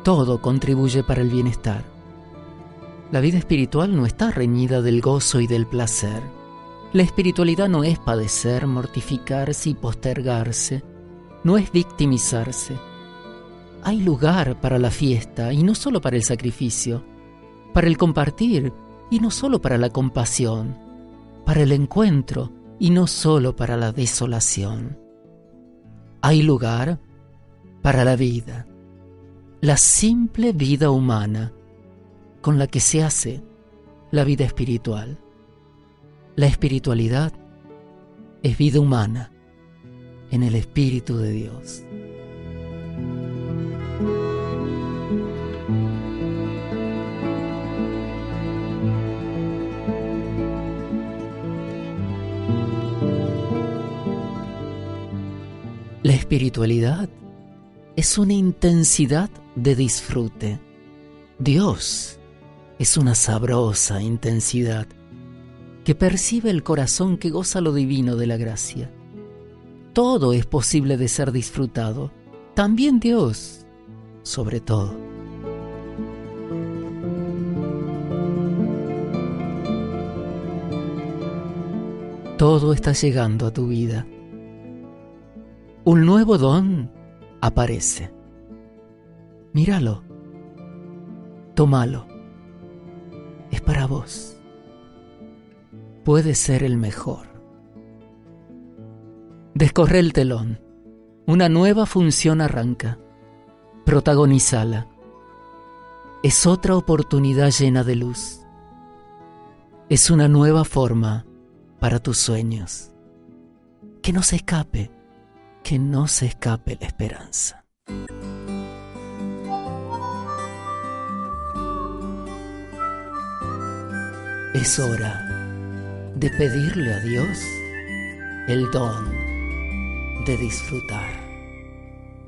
Todo contribuye para el bienestar. La vida espiritual no está reñida del gozo y del placer. La espiritualidad no es padecer, mortificarse y postergarse, no es victimizarse. Hay lugar para la fiesta y no solo para el sacrificio, para el compartir y no solo para la compasión, para el encuentro y no solo para la desolación hay lugar para la vida, la simple vida humana con la que se hace la vida espiritual. La espiritualidad es vida humana en el Espíritu de Dios. La espiritualidad es una intensidad de disfrute. Dios es una sabrosa intensidad que percibe el corazón que goza lo divino de la gracia. todo es posible de ser disfrutado, también Dios, sobre todo. Todo está llegando a tu vida. Un nuevo don aparece. Míralo. Tómalo. Es para vos. Puede ser el mejor. Descorre el telón. Una nueva función arranca. Protagonizala. Es otra oportunidad llena de luz. Es una nueva forma para tus sueños. Que no se escape, que no se escape la esperanza. Es hora de pedirle a Dios el don de disfrutar.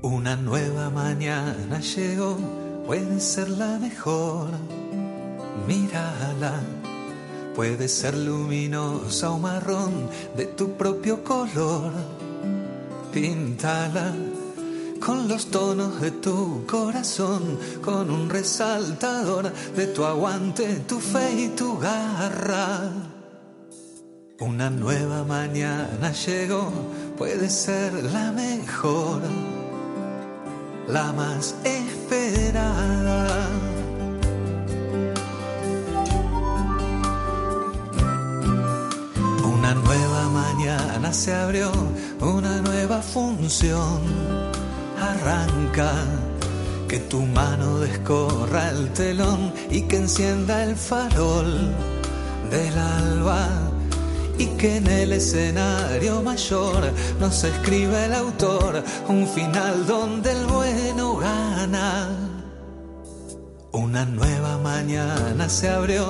Una nueva mañana llegó, puede ser la mejor. Mírala, puede ser luminosa o marrón de tu propio color. Píntala con los tonos de tu corazón, con un resaltador de tu aguante, tu fe y tu garra. Una nueva mañana llegó, puede ser la mejor, la más esperada. Una nueva mañana se abrió, una nueva función arranca. Que tu mano descorra el telón y que encienda el farol del alba. Y que en el escenario mayor nos escribe el autor un final donde el bueno gana. Una nueva mañana se abrió,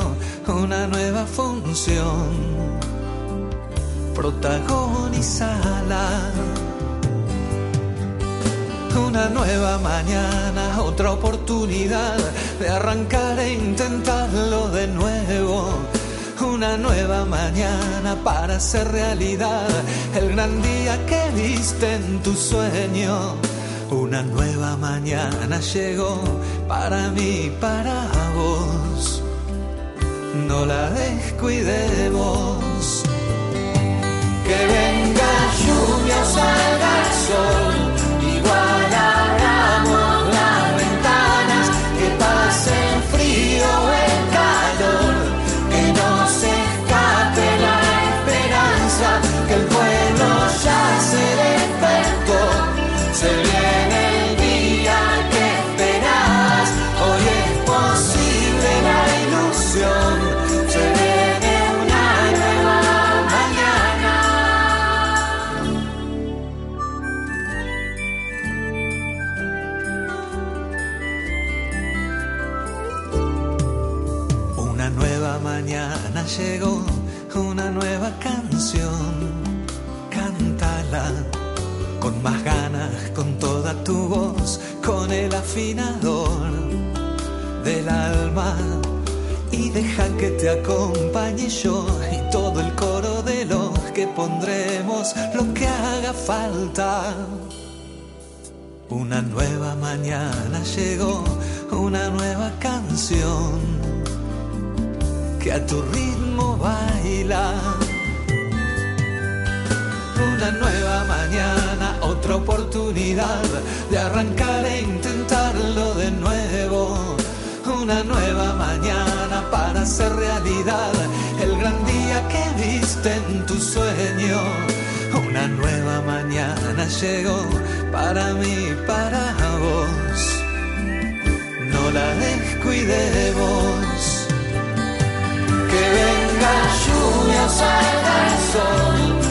una nueva función. Protagonizala una nueva mañana, otra oportunidad de arrancar e intentarlo de nuevo. Una nueva mañana para hacer realidad el gran día que viste en tu sueño. Una nueva mañana llegó para mí, para vos. No la descuidemos. Que venga lluvia o salga el sol. Mañana llegó, una nueva canción. Cántala con más ganas, con toda tu voz, con el afinador del alma. Y deja que te acompañe yo y todo el coro de los que pondremos lo que haga falta. Una nueva mañana llegó, una nueva canción que a tu ritmo baila. Una nueva mañana, otra oportunidad de arrancar e intentarlo de nuevo. Una nueva mañana para hacer realidad el gran día que viste en tu sueño. Una nueva mañana llegó para mí, para vos. No la descuidemos. Que venga lluvia o salga el sol, igual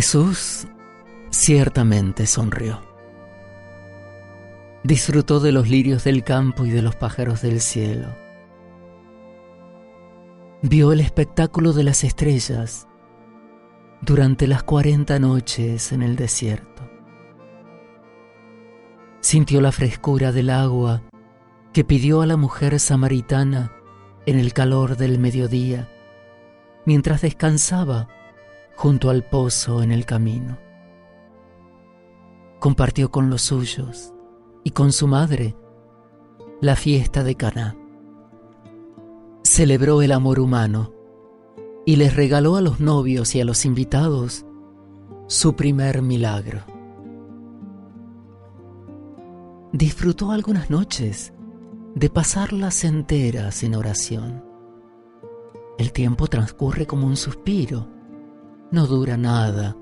Jesús ciertamente sonrió. Disfrutó de los lirios del campo y de los pájaros del cielo. Vio el espectáculo de las estrellas durante las cuarenta noches en el desierto. Sintió la frescura del agua que pidió a la mujer samaritana en el calor del mediodía, mientras descansaba junto al pozo en el camino. Compartió con los suyos y con su madre la fiesta de Caná. Celebró el amor humano y les regaló a los novios y a los invitados su primer milagro. Disfrutó algunas noches de pasarlas enteras en oración. El tiempo transcurre como un suspiro, no dura nada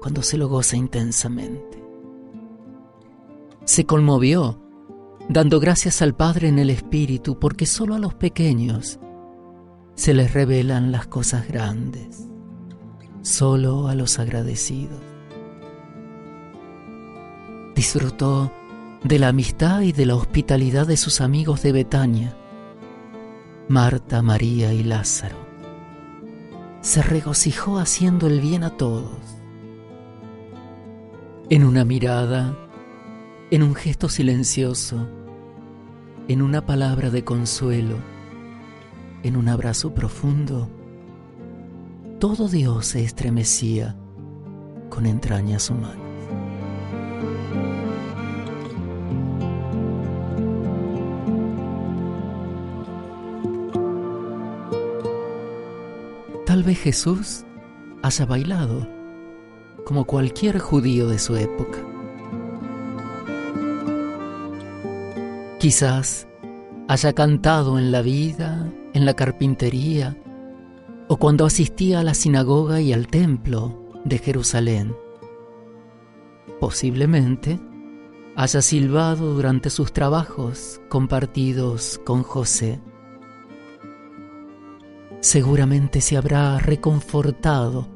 cuando se lo goza intensamente. Se conmovió, dando gracias al Padre en el Espíritu, porque solo a los pequeños se les revelan las cosas grandes, solo a los agradecidos. Disfrutó de la amistad y de la hospitalidad de sus amigos de Betania, Marta, María y Lázaro. Se regocijó haciendo el bien a todos. En una mirada, en un gesto silencioso, en una palabra de consuelo, en un abrazo profundo, todo Dios se estremecía con entrañas humanas. Vez Jesús haya bailado como cualquier judío de su época. Quizás haya cantado en la vida, en la carpintería, o cuando asistía a la sinagoga y al templo de Jerusalén. Posiblemente haya silbado durante sus trabajos compartidos con José seguramente se habrá reconfortado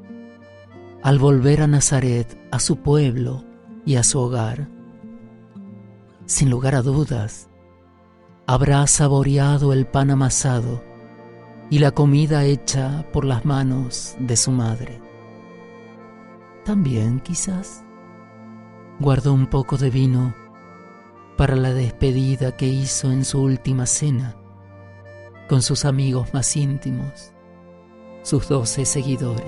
al volver a Nazaret, a su pueblo y a su hogar. Sin lugar a dudas, habrá saboreado el pan amasado y la comida hecha por las manos de su madre. También quizás guardó un poco de vino para la despedida que hizo en su última cena con sus amigos más íntimos, sus doce seguidores.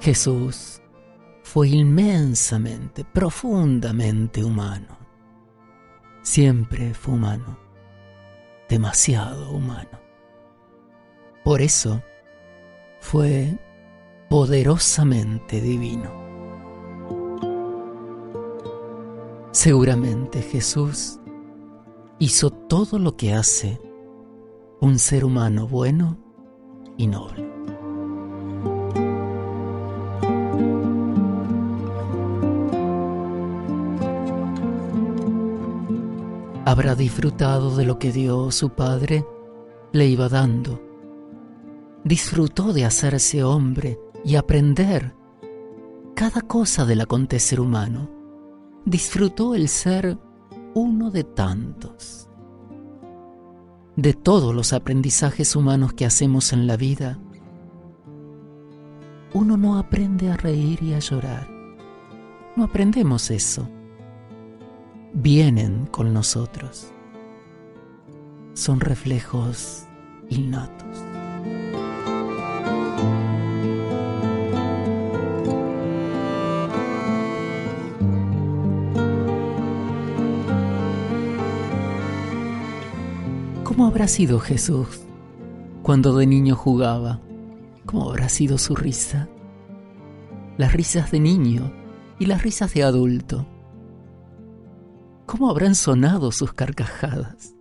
Jesús fue inmensamente, profundamente humano. Siempre fue humano, demasiado humano. Por eso fue poderosamente divino. Seguramente Jesús hizo todo lo que hace un ser humano bueno y noble. Habrá disfrutado de lo que Dios, su Padre, le iba dando. Disfrutó de hacerse hombre y aprender cada cosa del acontecer humano disfrutó el ser uno de tantos. De todos los aprendizajes humanos que hacemos en la vida, uno no aprende a reír y a llorar. No aprendemos eso. Vienen con nosotros. Son reflejos innatos. Habrá sido Jesús cuando de niño jugaba? ¿Cómo habrá sido su risa? Las risas de niño y las risas de adulto. ¿Cómo habrán sonado sus carcajadas?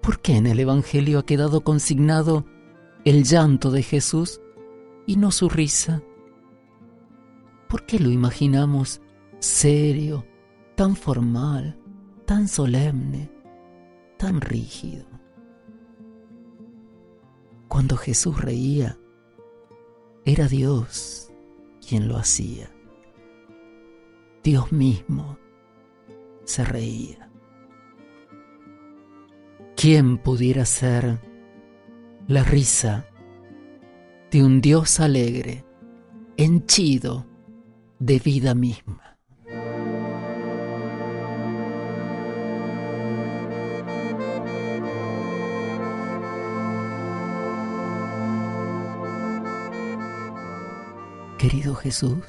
¿Por qué en el Evangelio ha quedado consignado el llanto de Jesús y no su risa? ¿Por qué lo imaginamos serio, tan formal, tan solemne? Tan rígido. cuando Jesús reía, era Dios quien lo hacía. Dios mismo se reía. ¿Quién pudiera ser la risa de un Dios alegre, henchido de vida misma? Querido Jesús,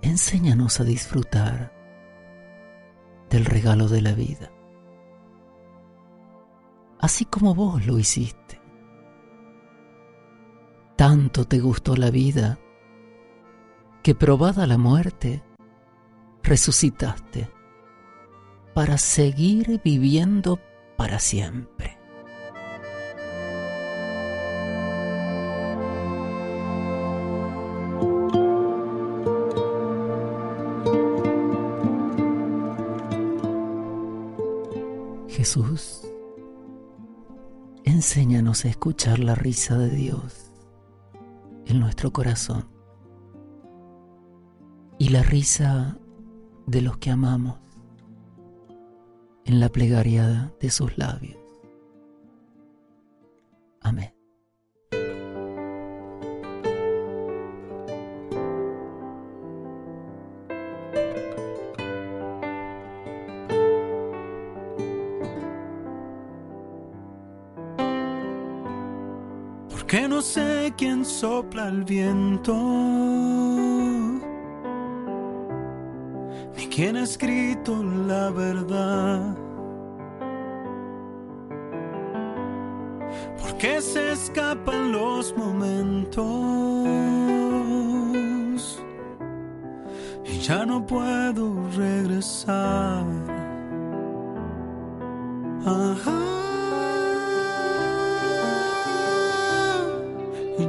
enséñanos a disfrutar del regalo de la vida, así como vos lo hiciste. Tanto te gustó la vida que probada la muerte, resucitaste para seguir viviendo para siempre. Enséñanos a escuchar la risa de Dios en nuestro corazón y la risa de los que amamos en la plegaria de sus labios. Amén.
No sé quién sopla el viento, ni quién ha escrito la verdad. Porque se escapan los momentos y ya no puedo regresar.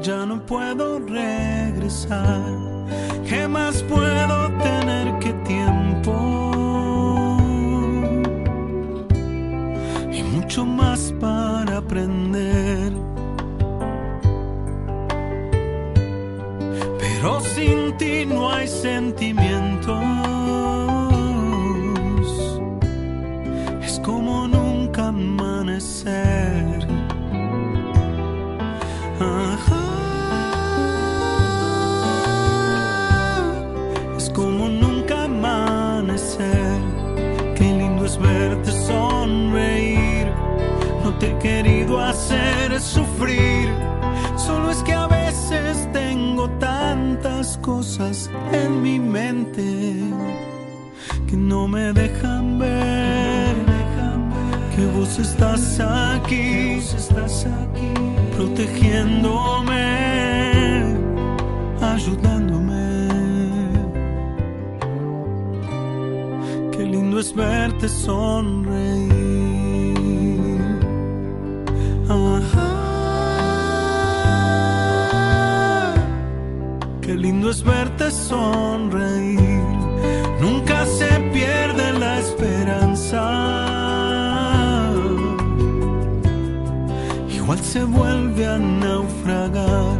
Ya no puedo regresar. ¿Qué más puedo tener que tiempo? Y mucho más para aprender. Pero sin ti no hay sentimientos. Me dejan ver que vos estás aquí, estás aquí, protegiéndome, ayudándome. Qué lindo es verte sonreír. Qué lindo es verte sonreír. Nunca se esperanza. Igual se vuelve a naufragar.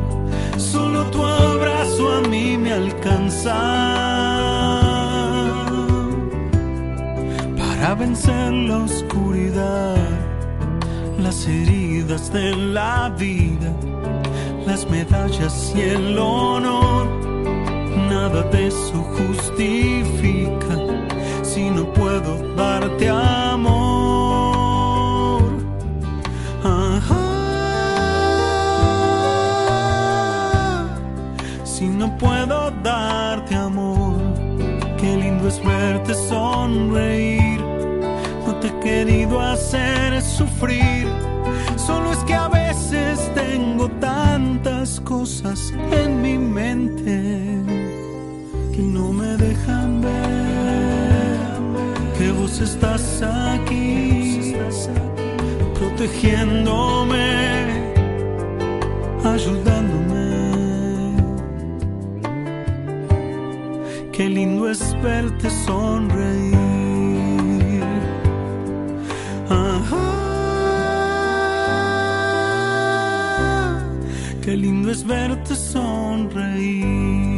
Solo tu abrazo a mí me alcanza para vencer la oscuridad, las heridas de la vida, las medallas y el honor. Nada de eso justifica darte amor. Si no puedo darte amor, qué lindo es verte sonreír. No te he querido hacer sufrir. Solo es que a veces tengo tantas cosas en mi mente estás aquí, protegiéndome, ayudándome. Qué lindo es verte sonreír. Qué lindo es verte sonreír.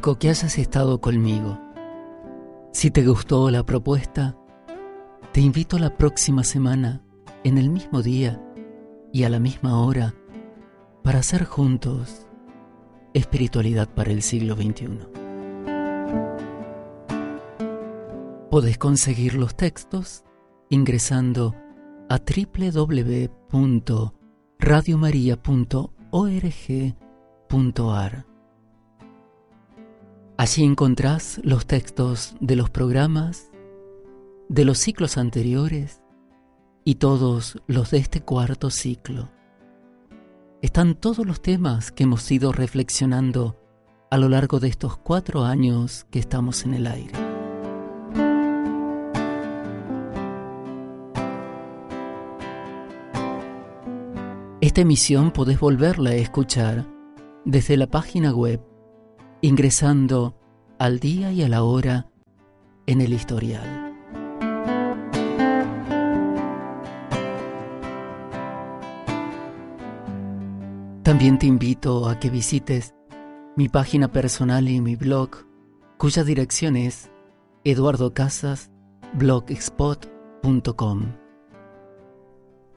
Que hayas estado conmigo. Si te gustó la propuesta, te invito la próxima semana, en el mismo día y a la misma hora, para hacer juntos espiritualidad para el siglo XXI. Podés conseguir los textos ingresando a www.radiomaria.org.ar. Allí encontrás los textos de los programas, de los ciclos anteriores y todos los de este cuarto ciclo. Están todos los temas que hemos ido reflexionando a lo largo de estos cuatro años que estamos en el aire. Esta emisión podés volverla a escuchar desde la página web ingresando al día y a la hora en el historial. También te invito a que visites mi página personal y mi blog, cuya dirección es eduardocasasblogspot.com.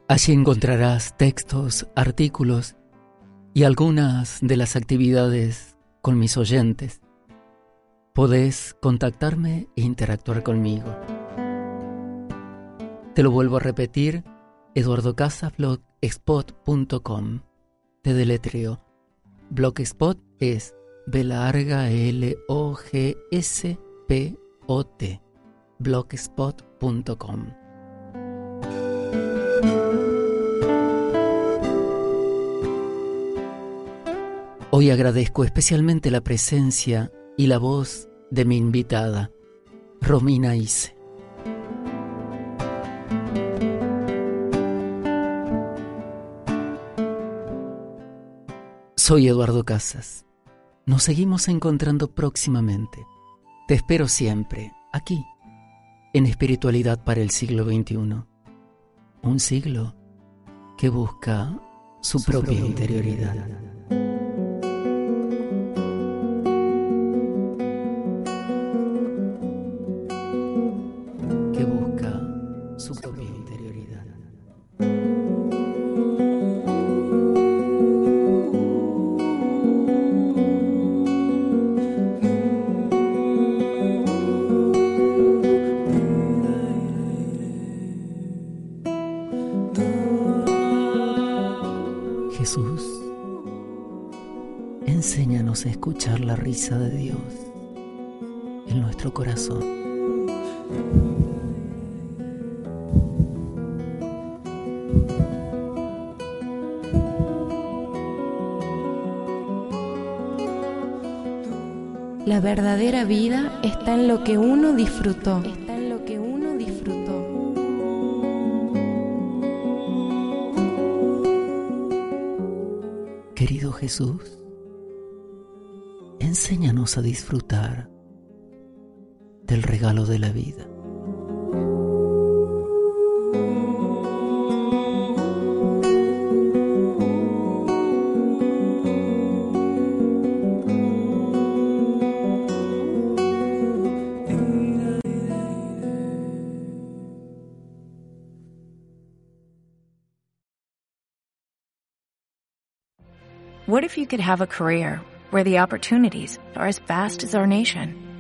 Allí encontrarás textos, artículos y algunas de las actividades con mis oyentes. Podés contactarme e interactuar conmigo. Te lo vuelvo a repetir, eduardocasasblogspot.com. Te deletreo. Blogspot es B larga L O G S P O T. blogspot.com. Hoy agradezco especialmente la presencia y la voz de mi invitada, Romina Ise. Soy Eduardo Casas. Nos seguimos encontrando próximamente. Te espero siempre, aquí, en Espiritualidad para el siglo XXI. Un siglo que busca su, propia, interioridad. Corazón.
La verdadera vida está en lo que uno disfrutó. Está en lo que uno disfrutó.
Querido Jesús, enséñanos a disfrutar regalo de la vida.
What if you could have a career where the opportunities are as vast as our nation,